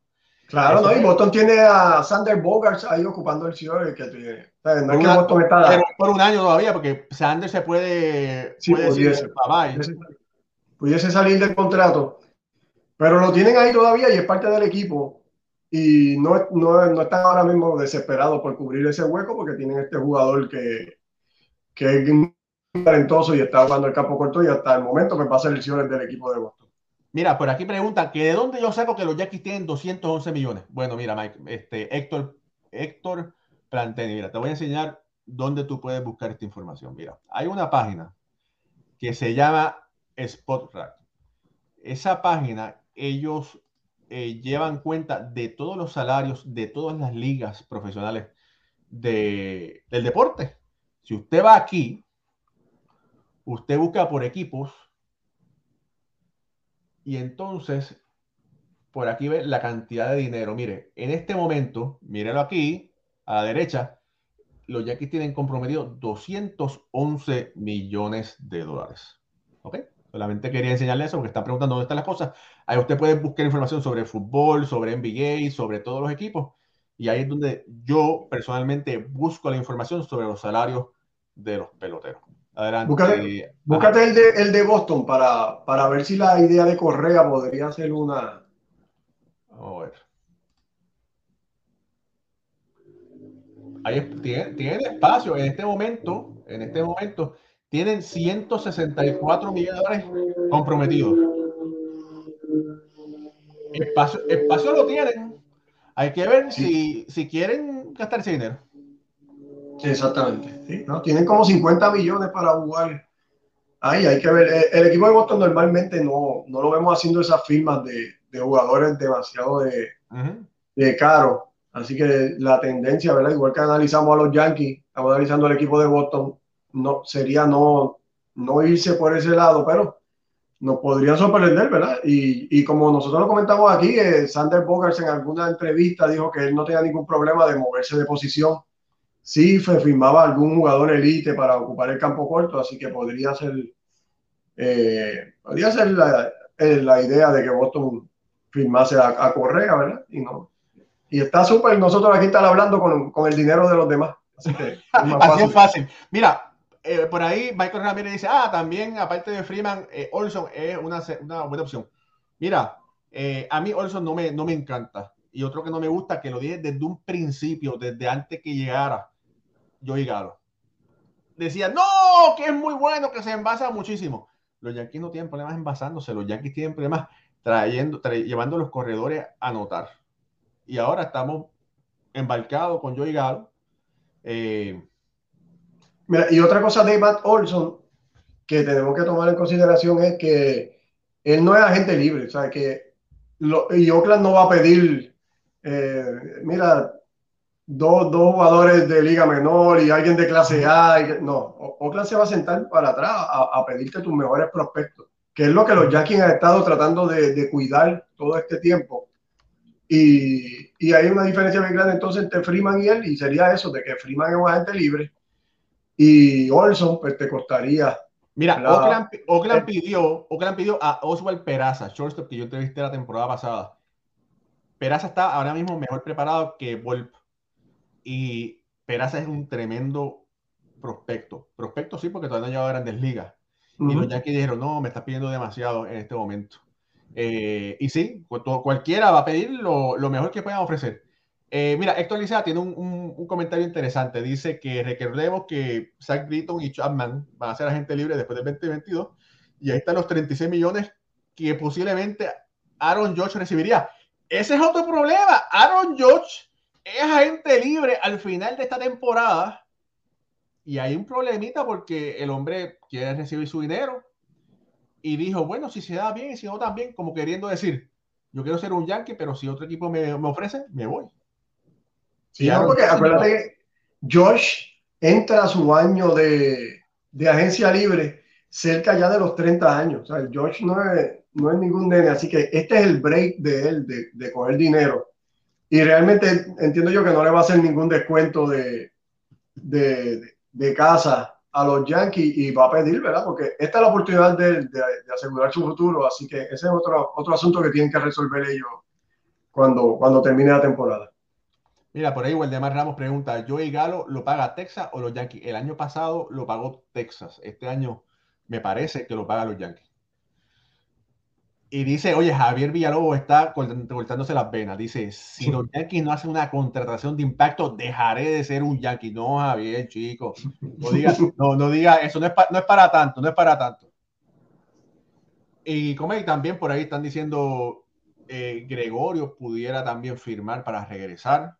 Claro, no, y Boston tiene a Sander Bogarts ahí ocupando el ciudad que tiene. No es que Boston está... por un año todavía, porque Sander se puede, sí, puede pudiese, decir, pudiese salir del contrato, pero lo tienen ahí todavía y es parte del equipo y no, no, no, están ahora mismo desesperados por cubrir ese hueco porque tienen este jugador que, que es talentoso y está jugando el campo corto y hasta el momento me pasa elecciones del equipo de Boston. Mira, por aquí preguntan que de dónde yo saco que los Yankees tienen 211 millones. Bueno, mira, Mike, este, Héctor, Héctor Planteni, mira, te voy a enseñar dónde tú puedes buscar esta información. Mira, hay una página que se llama Spotrack. Esa página, ellos eh, llevan cuenta de todos los salarios de todas las ligas profesionales de, del deporte. Si usted va aquí, usted busca por equipos y entonces por aquí ve la cantidad de dinero. Mire, en este momento, mírelo aquí, a la derecha, los Yankees tienen comprometido 211 millones de dólares. ¿Ok? Solamente quería enseñarle eso porque están preguntando dónde están las cosas. Ahí usted puede buscar información sobre fútbol, sobre NBA, sobre todos los equipos. Y ahí es donde yo personalmente busco la información sobre los salarios de los peloteros. Adelante. Búscate, el, de, el, de, Boston para, para ver si la idea de Correa podría ser una. A ver. Ahí tiene, tiene espacio en este momento. En este momento tienen 164 millones de dólares comprometidos. Espacio, espacio lo tienen. Hay que ver si, si quieren gastarse dinero. exactamente. ¿no? Tienen como 50 millones para jugar. Ahí hay que ver. Eh, el, equipo de Boston normalmente no, no lo vemos haciendo esas firmas de, de jugadores demasiado de, de caro Así que la tendencia, ¿verdad? Igual que analizamos a los Yankees, estamos analizando al equipo de Boston, no, sería no, no irse por ese lado, pero nos podrían sorprender, ¿verdad? Y, y como nosotros lo comentamos aquí, eh, Sander Bogers en alguna entrevista dijo que él no tenía ningún problema de moverse de posición si firmaba algún jugador elite para ocupar el campo corto, así que podría ser, eh, podría ser la, eh, la, idea de que Boston firmase a, a Correa, ¿verdad? Y no. Y está súper, nosotros aquí están hablando con, con, el dinero de los demás. Así, que es, así es fácil. Mira, eh, por ahí Michael Ramírez dice, ah, también aparte de Freeman, eh, Olson es una, una, buena opción. Mira, eh, a mí Olson no me, no me encanta. Y otro que no me gusta, que lo dije desde un principio, desde antes que llegara Joey Galo. Decía, no, que es muy bueno, que se envasa muchísimo. Los Yankees no tienen problemas envasándose, los Yankees tienen problemas trayendo, llevando los corredores a anotar. Y ahora estamos embarcados con Joey Galo. Eh, Mira, y otra cosa de Matt Olson que tenemos que tomar en consideración es que él no es agente libre, o sea, que lo, y Oakland no va a pedir, eh, mira, dos, dos, jugadores de liga menor y alguien de clase A. Y, no, Oakland se va a sentar para atrás a, a, pedirte tus mejores prospectos, que es lo que los Yankees han estado tratando de, de cuidar todo este tiempo. Y, y, hay una diferencia muy grande entonces entre Freeman y él, y sería eso, de que Freeman es un agente libre y Olson, pues te costaría. Mira, la... Oakland, Oakland, pidió, Oakland pidió a Oswald Peraza, shortstop, que yo entrevisté la temporada pasada. Peraza está ahora mismo mejor preparado que Volp. Y Peraza es un tremendo prospecto. Prospecto sí, porque todavía no lleva a grandes ligas. Uh -huh. Y los Yankees dijeron, no, me estás pidiendo demasiado en este momento. Eh, y sí, cualquiera va a pedir lo, lo mejor que puedan ofrecer. Eh, mira, Héctor Licea tiene un, comentario interesante. Dice que recordemos que Zach Britton y Chapman van a ser agentes libres después del 2022 y ahí están los 36 millones que posiblemente Aaron George recibiría. Ese es otro problema. Aaron George es agente libre al final de esta temporada y hay un problemita porque el hombre quiere recibir su dinero y dijo, bueno, si se da bien y si no también, como queriendo decir, yo quiero ser un yankee, pero si otro equipo me ofrece, me voy. Sí, no, porque acuérdate que Josh entra a su año de, de, agencia libre cerca ya de los 30 años. O sea, Josh no es, no es ningún nene, así que este es el break de él, de, de coger dinero. Y realmente entiendo yo que no le va a hacer ningún descuento de, de, de casa a los Yankees y va a pedir, ¿verdad? Porque esta es la oportunidad de, de, de, asegurar su futuro, así que ese es otro, otro asunto que tienen que resolver ellos cuando, cuando termine la temporada. Mira, por ahí Waldemar Ramos pregunta, ¿Joey Galo lo paga Texas o los Yankees? El año pasado lo pagó Texas. Este año me parece que lo paga los Yankees. Y dice, oye, Javier Villalobos está cortándose las venas. Dice, si los Yankees no hacen una contratación de impacto, dejaré de ser un Yankee. No, Javier, chico. No diga, no, no diga eso, no es, pa, no es para tanto, no es para tanto. Y como ahí también por ahí están diciendo, eh, Gregorio pudiera también firmar para regresar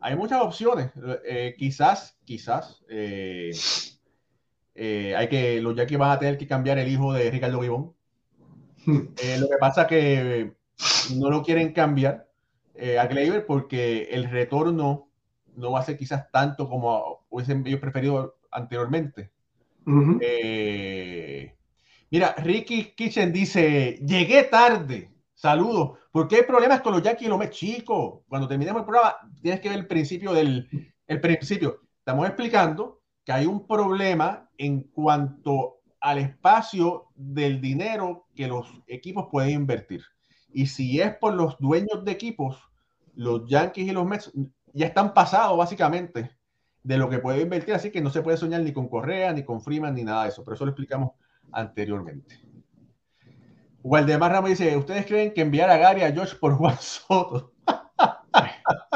hay muchas opciones. Eh, quizás, quizás, eh, eh, hay que, los Yankees van a tener que cambiar el hijo de Ricardo Vivón. lo que pasa es que no lo quieren cambiar a Gleyber porque el retorno no va a ser quizás tanto como hubiesen ellos preferido anteriormente. Uh -huh. mira, Ricky Kitchen dice, llegué tarde. Saludos. Porque hay problemas con los Yankees y los Mets, chicos. Cuando terminemos el programa, tienes que ver el principio del el principio. Estamos explicando que hay un problema en cuanto al espacio del dinero que los equipos pueden invertir. Y si es por los dueños de equipos, los Yankees y los Mets ya están pasados básicamente de lo que puede invertir, así que no se puede soñar ni con Correa, ni con Freeman, ni nada de eso, pero eso lo explicamos anteriormente. Waldemar Ramos dice, ¿ustedes creen que enviar a Gary a George por Juan Soto?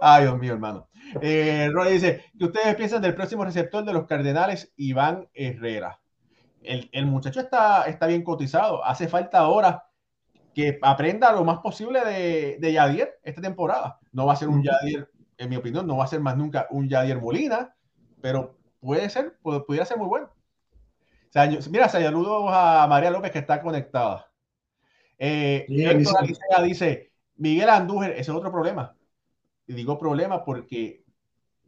Ay, Dios mío, hermano. Eh, Roy dice, ¿qué ustedes piensan del próximo receptor de los Cardenales, Iván Herrera? El, el, muchacho está, está bien cotizado. Hace falta ahora que aprenda lo más posible de, de Yadier esta temporada. No va a ser un Yadier, en mi opinión, no va a ser más nunca un Yadier Molina, pero puede ser, pudiera ser muy bueno. Mira, saludos a María López que está conectada. Eh, Héctor Alicea dice, Miguel Andújar, ese es otro problema. Y digo problema porque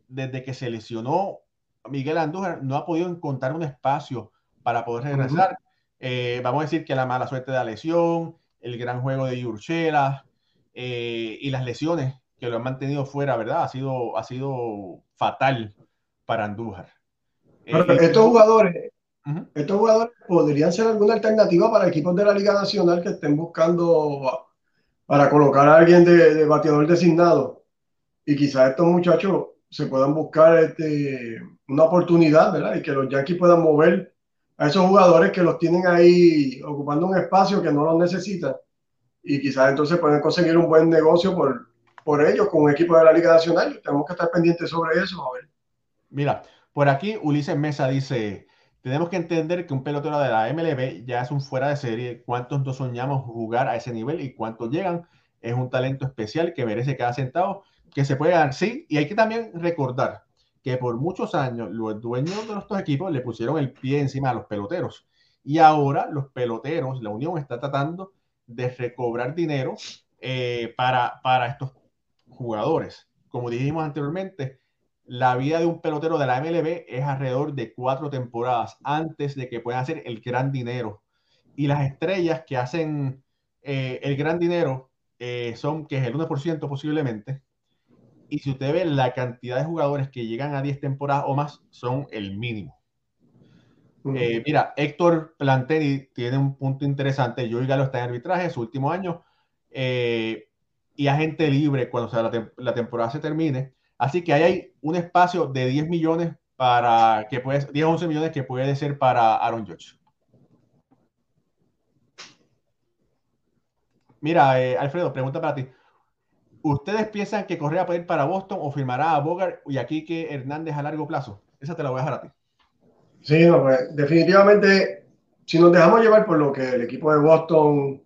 desde que se lesionó Miguel Andújar no ha podido encontrar un espacio para poder regresar. Eh, vamos a decir que la mala suerte de la lesión, el gran juego de Yurchela eh, y las lesiones que lo han mantenido fuera, ¿verdad? Ha sido, ha sido fatal para Andújar. Eh, estos jugadores, estos jugadores podrían ser alguna alternativa para equipos de la Liga Nacional que estén buscando para colocar a alguien de, de bateador designado. Y quizás estos muchachos se puedan buscar este, una oportunidad, ¿verdad? Y que los Yankees puedan mover a esos jugadores que los tienen ahí ocupando un espacio que no los necesitan. Y quizás entonces pueden conseguir un buen negocio por, por ellos con un equipo de la Liga Nacional. Tenemos que estar pendientes sobre eso. A ver. Mira, por aquí Ulises Mesa dice, tenemos que entender que un pelotero de la MLB ya es un fuera de serie. ¿Cuántos no soñamos jugar a ese nivel y cuántos llegan? Es un talento especial que merece cada centavo que se puede dar, sí. Y hay que también recordar que por muchos años los dueños de estos equipos le pusieron el pie encima a los peloteros. Y ahora los peloteros, la Unión está tratando de recobrar dinero eh, para, para estos jugadores. Como dijimos anteriormente, la vida de un pelotero de la MLB es alrededor de cuatro temporadas antes de que puedan hacer el gran dinero. Y las estrellas que hacen eh, el gran dinero eh, son, que es el 1% posiblemente, y si usted ve la cantidad de jugadores que llegan a 10 temporadas o más, son el mínimo. Eh, mira, Héctor Planteri tiene un punto interesante. Yo Galo está en arbitraje, su último año, y agente libre cuando la, la temporada se termine Así que ahí hay un espacio de 10 millones para que puede, 10 11 millones que puede ser para Aaron Judge. Mira, eh, Alfredo, pregunta para ti. ¿Ustedes piensan que Correa puede ir para Boston o firmará a Bogart y aquí que Hernández a largo plazo? Esa te la voy a dejar a ti. Sí, pues, definitivamente, si nos dejamos llevar por lo que el equipo de Boston,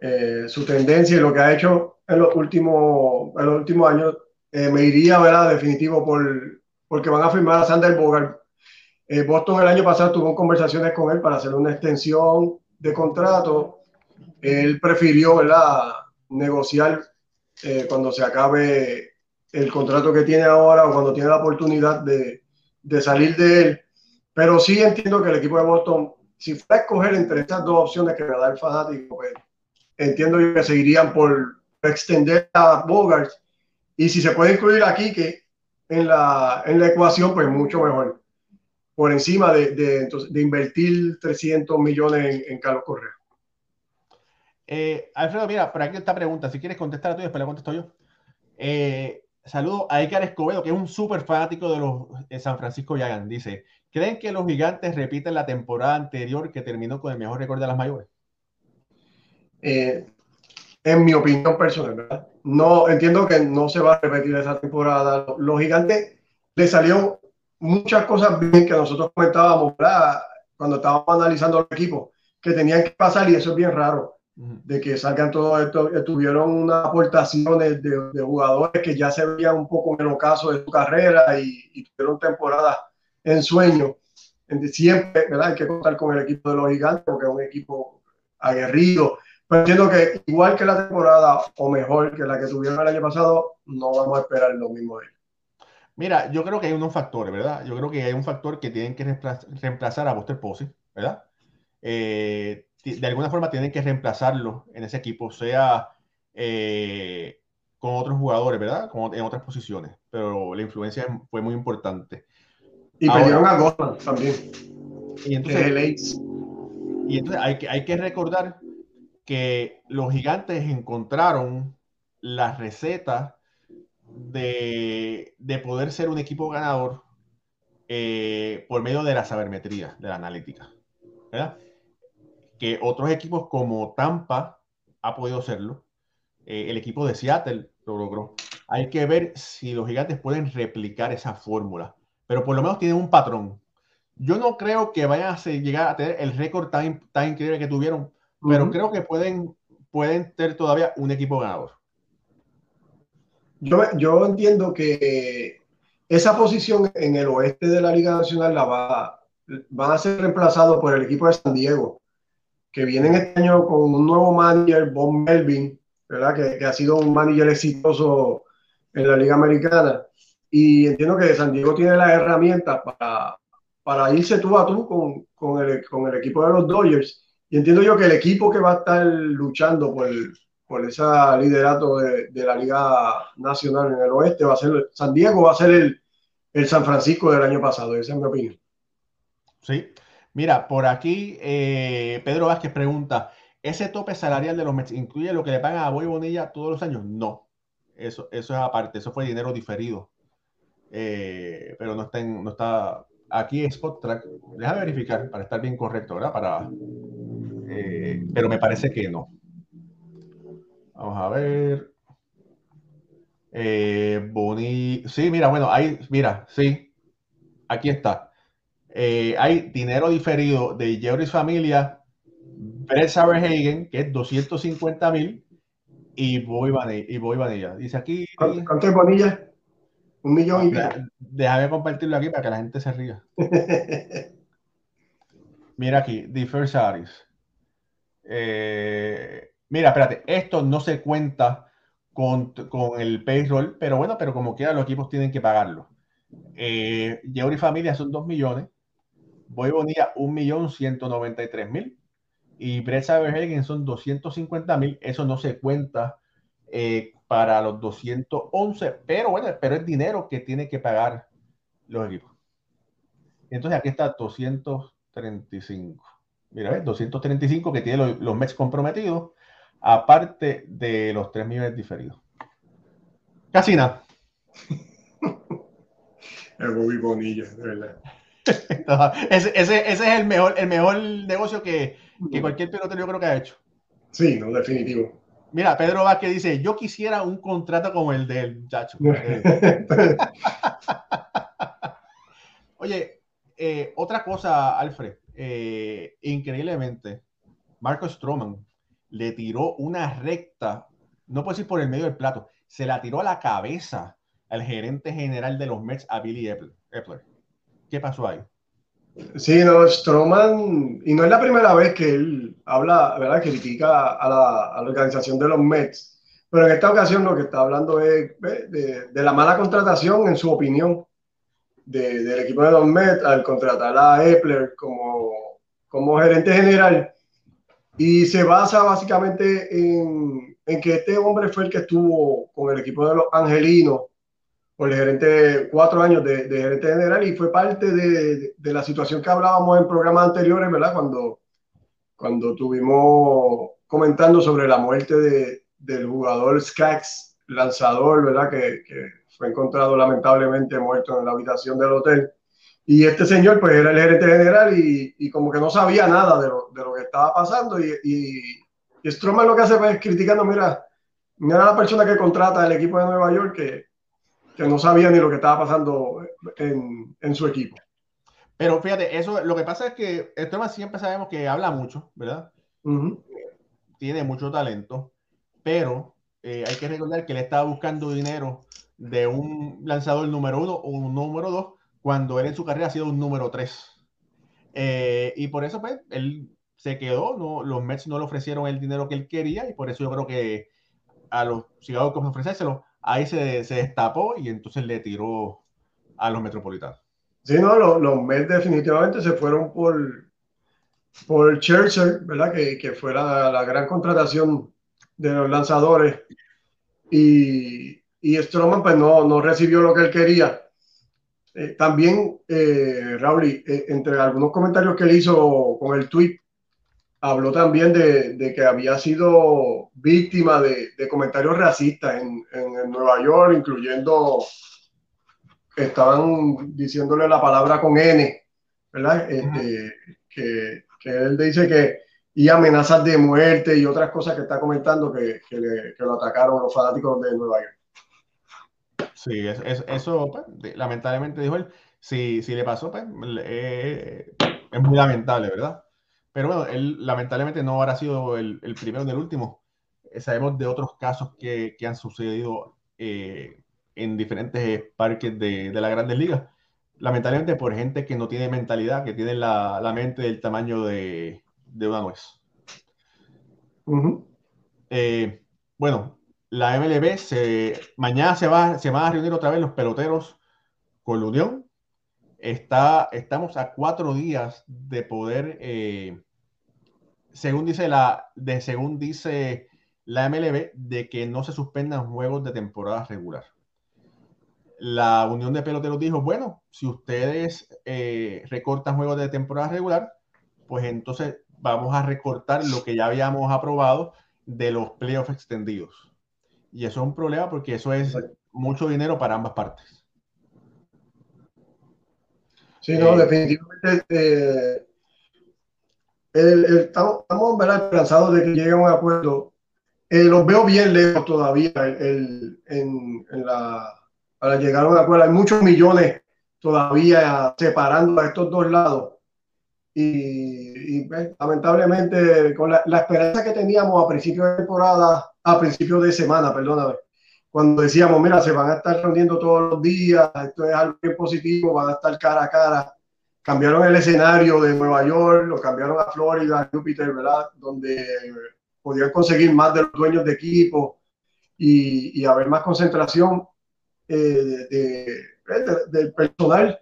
eh, su tendencia y lo que ha hecho en los últimos, en los últimos años, eh, me iría, ¿verdad? Definitivo por, porque van a firmar a Sander Bogart. Eh, Boston el año pasado tuvo conversaciones con él para hacer una extensión de contrato. Él prefirió, ¿verdad? Negociar eh, cuando se acabe el contrato que tiene ahora o cuando tiene la oportunidad de, de salir de él. Pero sí entiendo que el equipo de Boston, si fuera a escoger entre estas dos opciones que me da el fanático, pues, entiendo que seguirían por extender a Bogart y si se puede incluir aquí que en la, en la ecuación, pues mucho mejor. Por encima de, de, de invertir 300 millones en, Carlos Correa. Eh, Alfredo, mira, por aquí esta pregunta. Si quieres contestar tú, después la contesto yo. Eh, saludo a Icar Escobedo, que es un súper fanático de los de San Francisco Giants. Dice: ¿Creen que los gigantes repiten la temporada anterior que terminó con el mejor récord de las mayores? Eh, en mi opinión personal, ¿verdad? No, entiendo que no se va a repetir esa temporada. Los gigantes le salió muchas cosas bien que nosotros comentábamos, ¿verdad? Cuando estábamos analizando el equipo, que tenían que pasar y eso es bien raro, de que salgan todo esto, tuvieron unas aportaciones de, jugadores que ya se veían un poco en el ocaso de su carrera y, y tuvieron temporadas en sueño. Siempre, ¿verdad? Hay que contar con el equipo de los gigantes porque es un equipo aguerrido, entiendo que igual que la temporada o mejor que la que tuvieron el año pasado, no vamos a esperar lo mismo de Mira, yo creo que hay unos factores, ¿verdad? Yo creo que hay un factor que tienen que reemplazar a Buster Posey, ¿verdad? Eh, de alguna forma tienen que reemplazarlo en ese equipo, sea eh, con otros jugadores, ¿verdad? Como en otras posiciones, pero la influencia fue muy importante. Y perdieron a Goldman también. Y entonces, y entonces hay, que, hay que recordar que los gigantes encontraron la receta de, poder ser un equipo ganador eh, por medio de la sabermetría, de la analítica. Que otros equipos como Tampa ha podido serlo, eh, el equipo de Seattle lo logró. Hay que ver si los gigantes pueden replicar esa fórmula, pero por lo menos tienen un patrón. Yo no creo que vayan a llegar a tener el récord tan, tan increíble que tuvieron, pero creo que pueden, pueden tener todavía un equipo ganador. Yo, yo entiendo que esa posición en el oeste de la Liga Nacional la va, van a ser reemplazados por el equipo de San Diego, que vienen este año con un nuevo manager, Bob Melvin, ¿verdad? Que, que ha sido un manager exitoso en la Liga Americana. Y entiendo que San Diego tiene las herramientas para, para irse tú a tú con, con, el, con el equipo de los Dodgers. Y entiendo yo que el equipo que va a estar luchando por, por ese liderato de, de, la Liga Nacional en el oeste va a ser San Diego, va a ser el, el San Francisco del año pasado. Esa es mi opinión. Sí. Mira, por aquí eh, Pedro Vázquez pregunta, ¿ese tope salarial de los Mets incluye lo que le pagan a Boy Bonilla todos los años? No, eso, eso es aparte, eso fue dinero diferido. Eh, pero no está, en, no está aquí Spot Track. Deja verificar para estar bien correcto, ¿verdad? Para, eh, pero me parece que no. Vamos a ver. Eh, Boni. Sí, mira, bueno, ahí, mira, sí. Aquí está. Eh, hay dinero diferido de Jerry's Familia, Brett Saberhagen, que es 250 mil, y Boy Vanilla. Y Vanilla. Dice aquí. ¿Cuánto es Vanilla? Un millón y Déjame compartirlo aquí para que la gente se ría. Mira aquí, The First Eh, mira, espérate, esto no se cuenta con, el payroll, pero bueno, pero como quiera los equipos tienen que pagarlo. Eh, Familia son 2 millones, Boy Bonilla 1 millón 193 mil y Brett Saberhagen son 250 mil, eso no se cuenta eh, para los 211, pero bueno, pero es dinero que tiene que pagar los equipos. Entonces aquí está 235. Mira, ¿ves? 235 que tienen los, los Mets comprometidos, aparte de los 3 millones diferidos. Casi nada. El Bobby Bonilla, de verdad. ese, ese, ese, es el mejor, el mejor negocio que, que cualquier pelotero yo creo que ha hecho. Sí, no, definitivo. Mira, Pedro Vázquez dice, yo quisiera un contrato como el del muchacho. Oye, eh, otra cosa, Alfred, eh, increíblemente, Marco Stroman le tiró una recta, no puedo decir por el medio del plato, se la tiró a la cabeza al gerente general de los Mets, a Billy Epler. ¿Qué pasó ahí? Sí, no, Stroman, y no es la primera vez que él habla, ¿verdad? Critica a la, organización de los Mets, pero en esta ocasión lo que está hablando es de la mala contratación, en su opinión, de, del equipo de los Mets al contratar a Epler como, como gerente general. Y se basa básicamente en, en que este hombre fue el que estuvo con el equipo de los Angelinos por el gerente, cuatro años de, gerente general y fue parte de, de, la situación que hablábamos en programas anteriores, ¿verdad? Cuando, cuando tuvimos comentando sobre la muerte de, del jugador Skax, lanzador, ¿verdad? Que, fue encontrado lamentablemente muerto en la habitación del hotel. Y este señor, pues, era el gerente general y, y como que no sabía nada de lo, de lo que estaba pasando. Y, y, y Stroman lo que hace pues, es criticando, mira, mira la persona que contrata el equipo de Nueva York que que no sabía ni lo que estaba pasando en, en su equipo. Pero fíjate, eso lo que pasa es que Stroman siempre sabemos que habla mucho, ¿verdad? Uh -huh. Tiene mucho talento, pero eh, hay que recordar que él estaba buscando dinero de un lanzador número uno o un número dos cuando él en su carrera ha sido un número tres. Eh, y por eso, pues, él se quedó, no, los Mets no le ofrecieron el dinero que él quería y por eso yo creo que a los Chicago Cubs ofrecérselo ahí se, se, destapó y entonces le tiró a los metropolitanos. Sí, no, los, los Mets definitivamente se fueron por, por Churchill, ¿verdad? Que, que fue la, la, gran contratación de los lanzadores. Y, y Stroman pues no, no recibió lo que él quería. Eh, también, eh, Raúl, eh, entre algunos comentarios que él hizo con el tweet, habló también de, de, que había sido víctima de, de comentarios racistas en, en, en, Nueva York, incluyendo, estaban diciéndole la palabra con N, ¿verdad? Este, que, que, él dice que, y amenazas de muerte y otras cosas que está comentando que, que, le, que lo atacaron los fanáticos de Nueva York. Sí, es, es, eso, pues, lamentablemente dijo él, si, si le pasó, pues, eh, es muy lamentable, ¿verdad? Pero bueno, él lamentablemente no habrá sido el, el primero ni el último. Eh, sabemos de otros casos que, que han sucedido eh, en diferentes parques de, de la Grandes Ligas. Lamentablemente por gente que no tiene mentalidad, que tiene la, la mente del tamaño de, de una nuez. Uh -huh. eh, bueno, la MLB se, mañana se, va, se van a reunir otra vez los peloteros con la Unión. Está, estamos a cuatro días de poder, eh, según dice la, de, según dice la MLB, de que no se suspendan juegos de temporada regular. La Unión de Peloteros dijo, bueno, si ustedes eh, recortan juegos de temporada regular, pues entonces vamos a recortar lo que ya habíamos aprobado de los playoffs extendidos. Y eso es un problema porque eso es mucho dinero para ambas partes. Sí, no, eh, definitivamente. Eh, estamos, estamos esperanzados de que llegue a un acuerdo. Eh, los veo bien lejos todavía el, en, en la, para llegar a un acuerdo. Hay muchos millones todavía separando a estos dos lados. Y, pues, lamentablemente, con la, la, esperanza que teníamos a principio de temporada, a principio de semana, perdóname, cuando decíamos, mira, se van a estar reuniendo todos los días, esto es algo bien positivo, van a estar cara a cara. Cambiaron el escenario de Nueva York, lo cambiaron a Florida, a Júpiter, ¿verdad? Donde podían conseguir más de los dueños de equipo y, y haber más concentración eh, de, del personal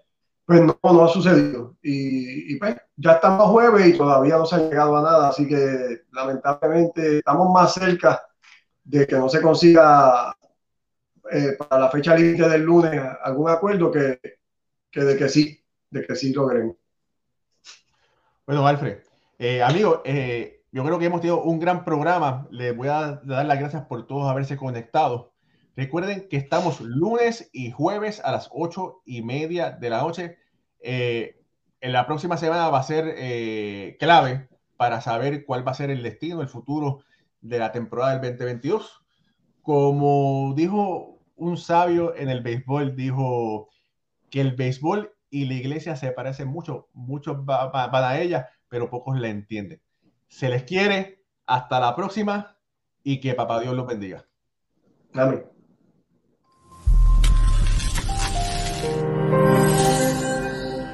pues no, no ha sucedido. Y, pues ya estamos jueves y todavía no se ha llegado a nada, así que lamentablemente estamos más cerca de que no se consiga eh, para la fecha límite del lunes algún acuerdo que, que, de que sí, de que sí logremos. Bueno, Alfred, eh, amigo, eh, yo creo que hemos tenido un gran programa. Les voy a dar las gracias por todos haberse conectado. Recuerden que estamos lunes y jueves a las ocho y media de la noche. En la próxima semana va a ser clave para saber cuál va a ser el destino, el futuro de la temporada del 2022. Como dijo un sabio en el béisbol, dijo que el béisbol y la iglesia se parecen mucho, muchos van a ella, pero pocos la entienden. Se les quiere, hasta la próxima y que papá Dios los bendiga. Amén.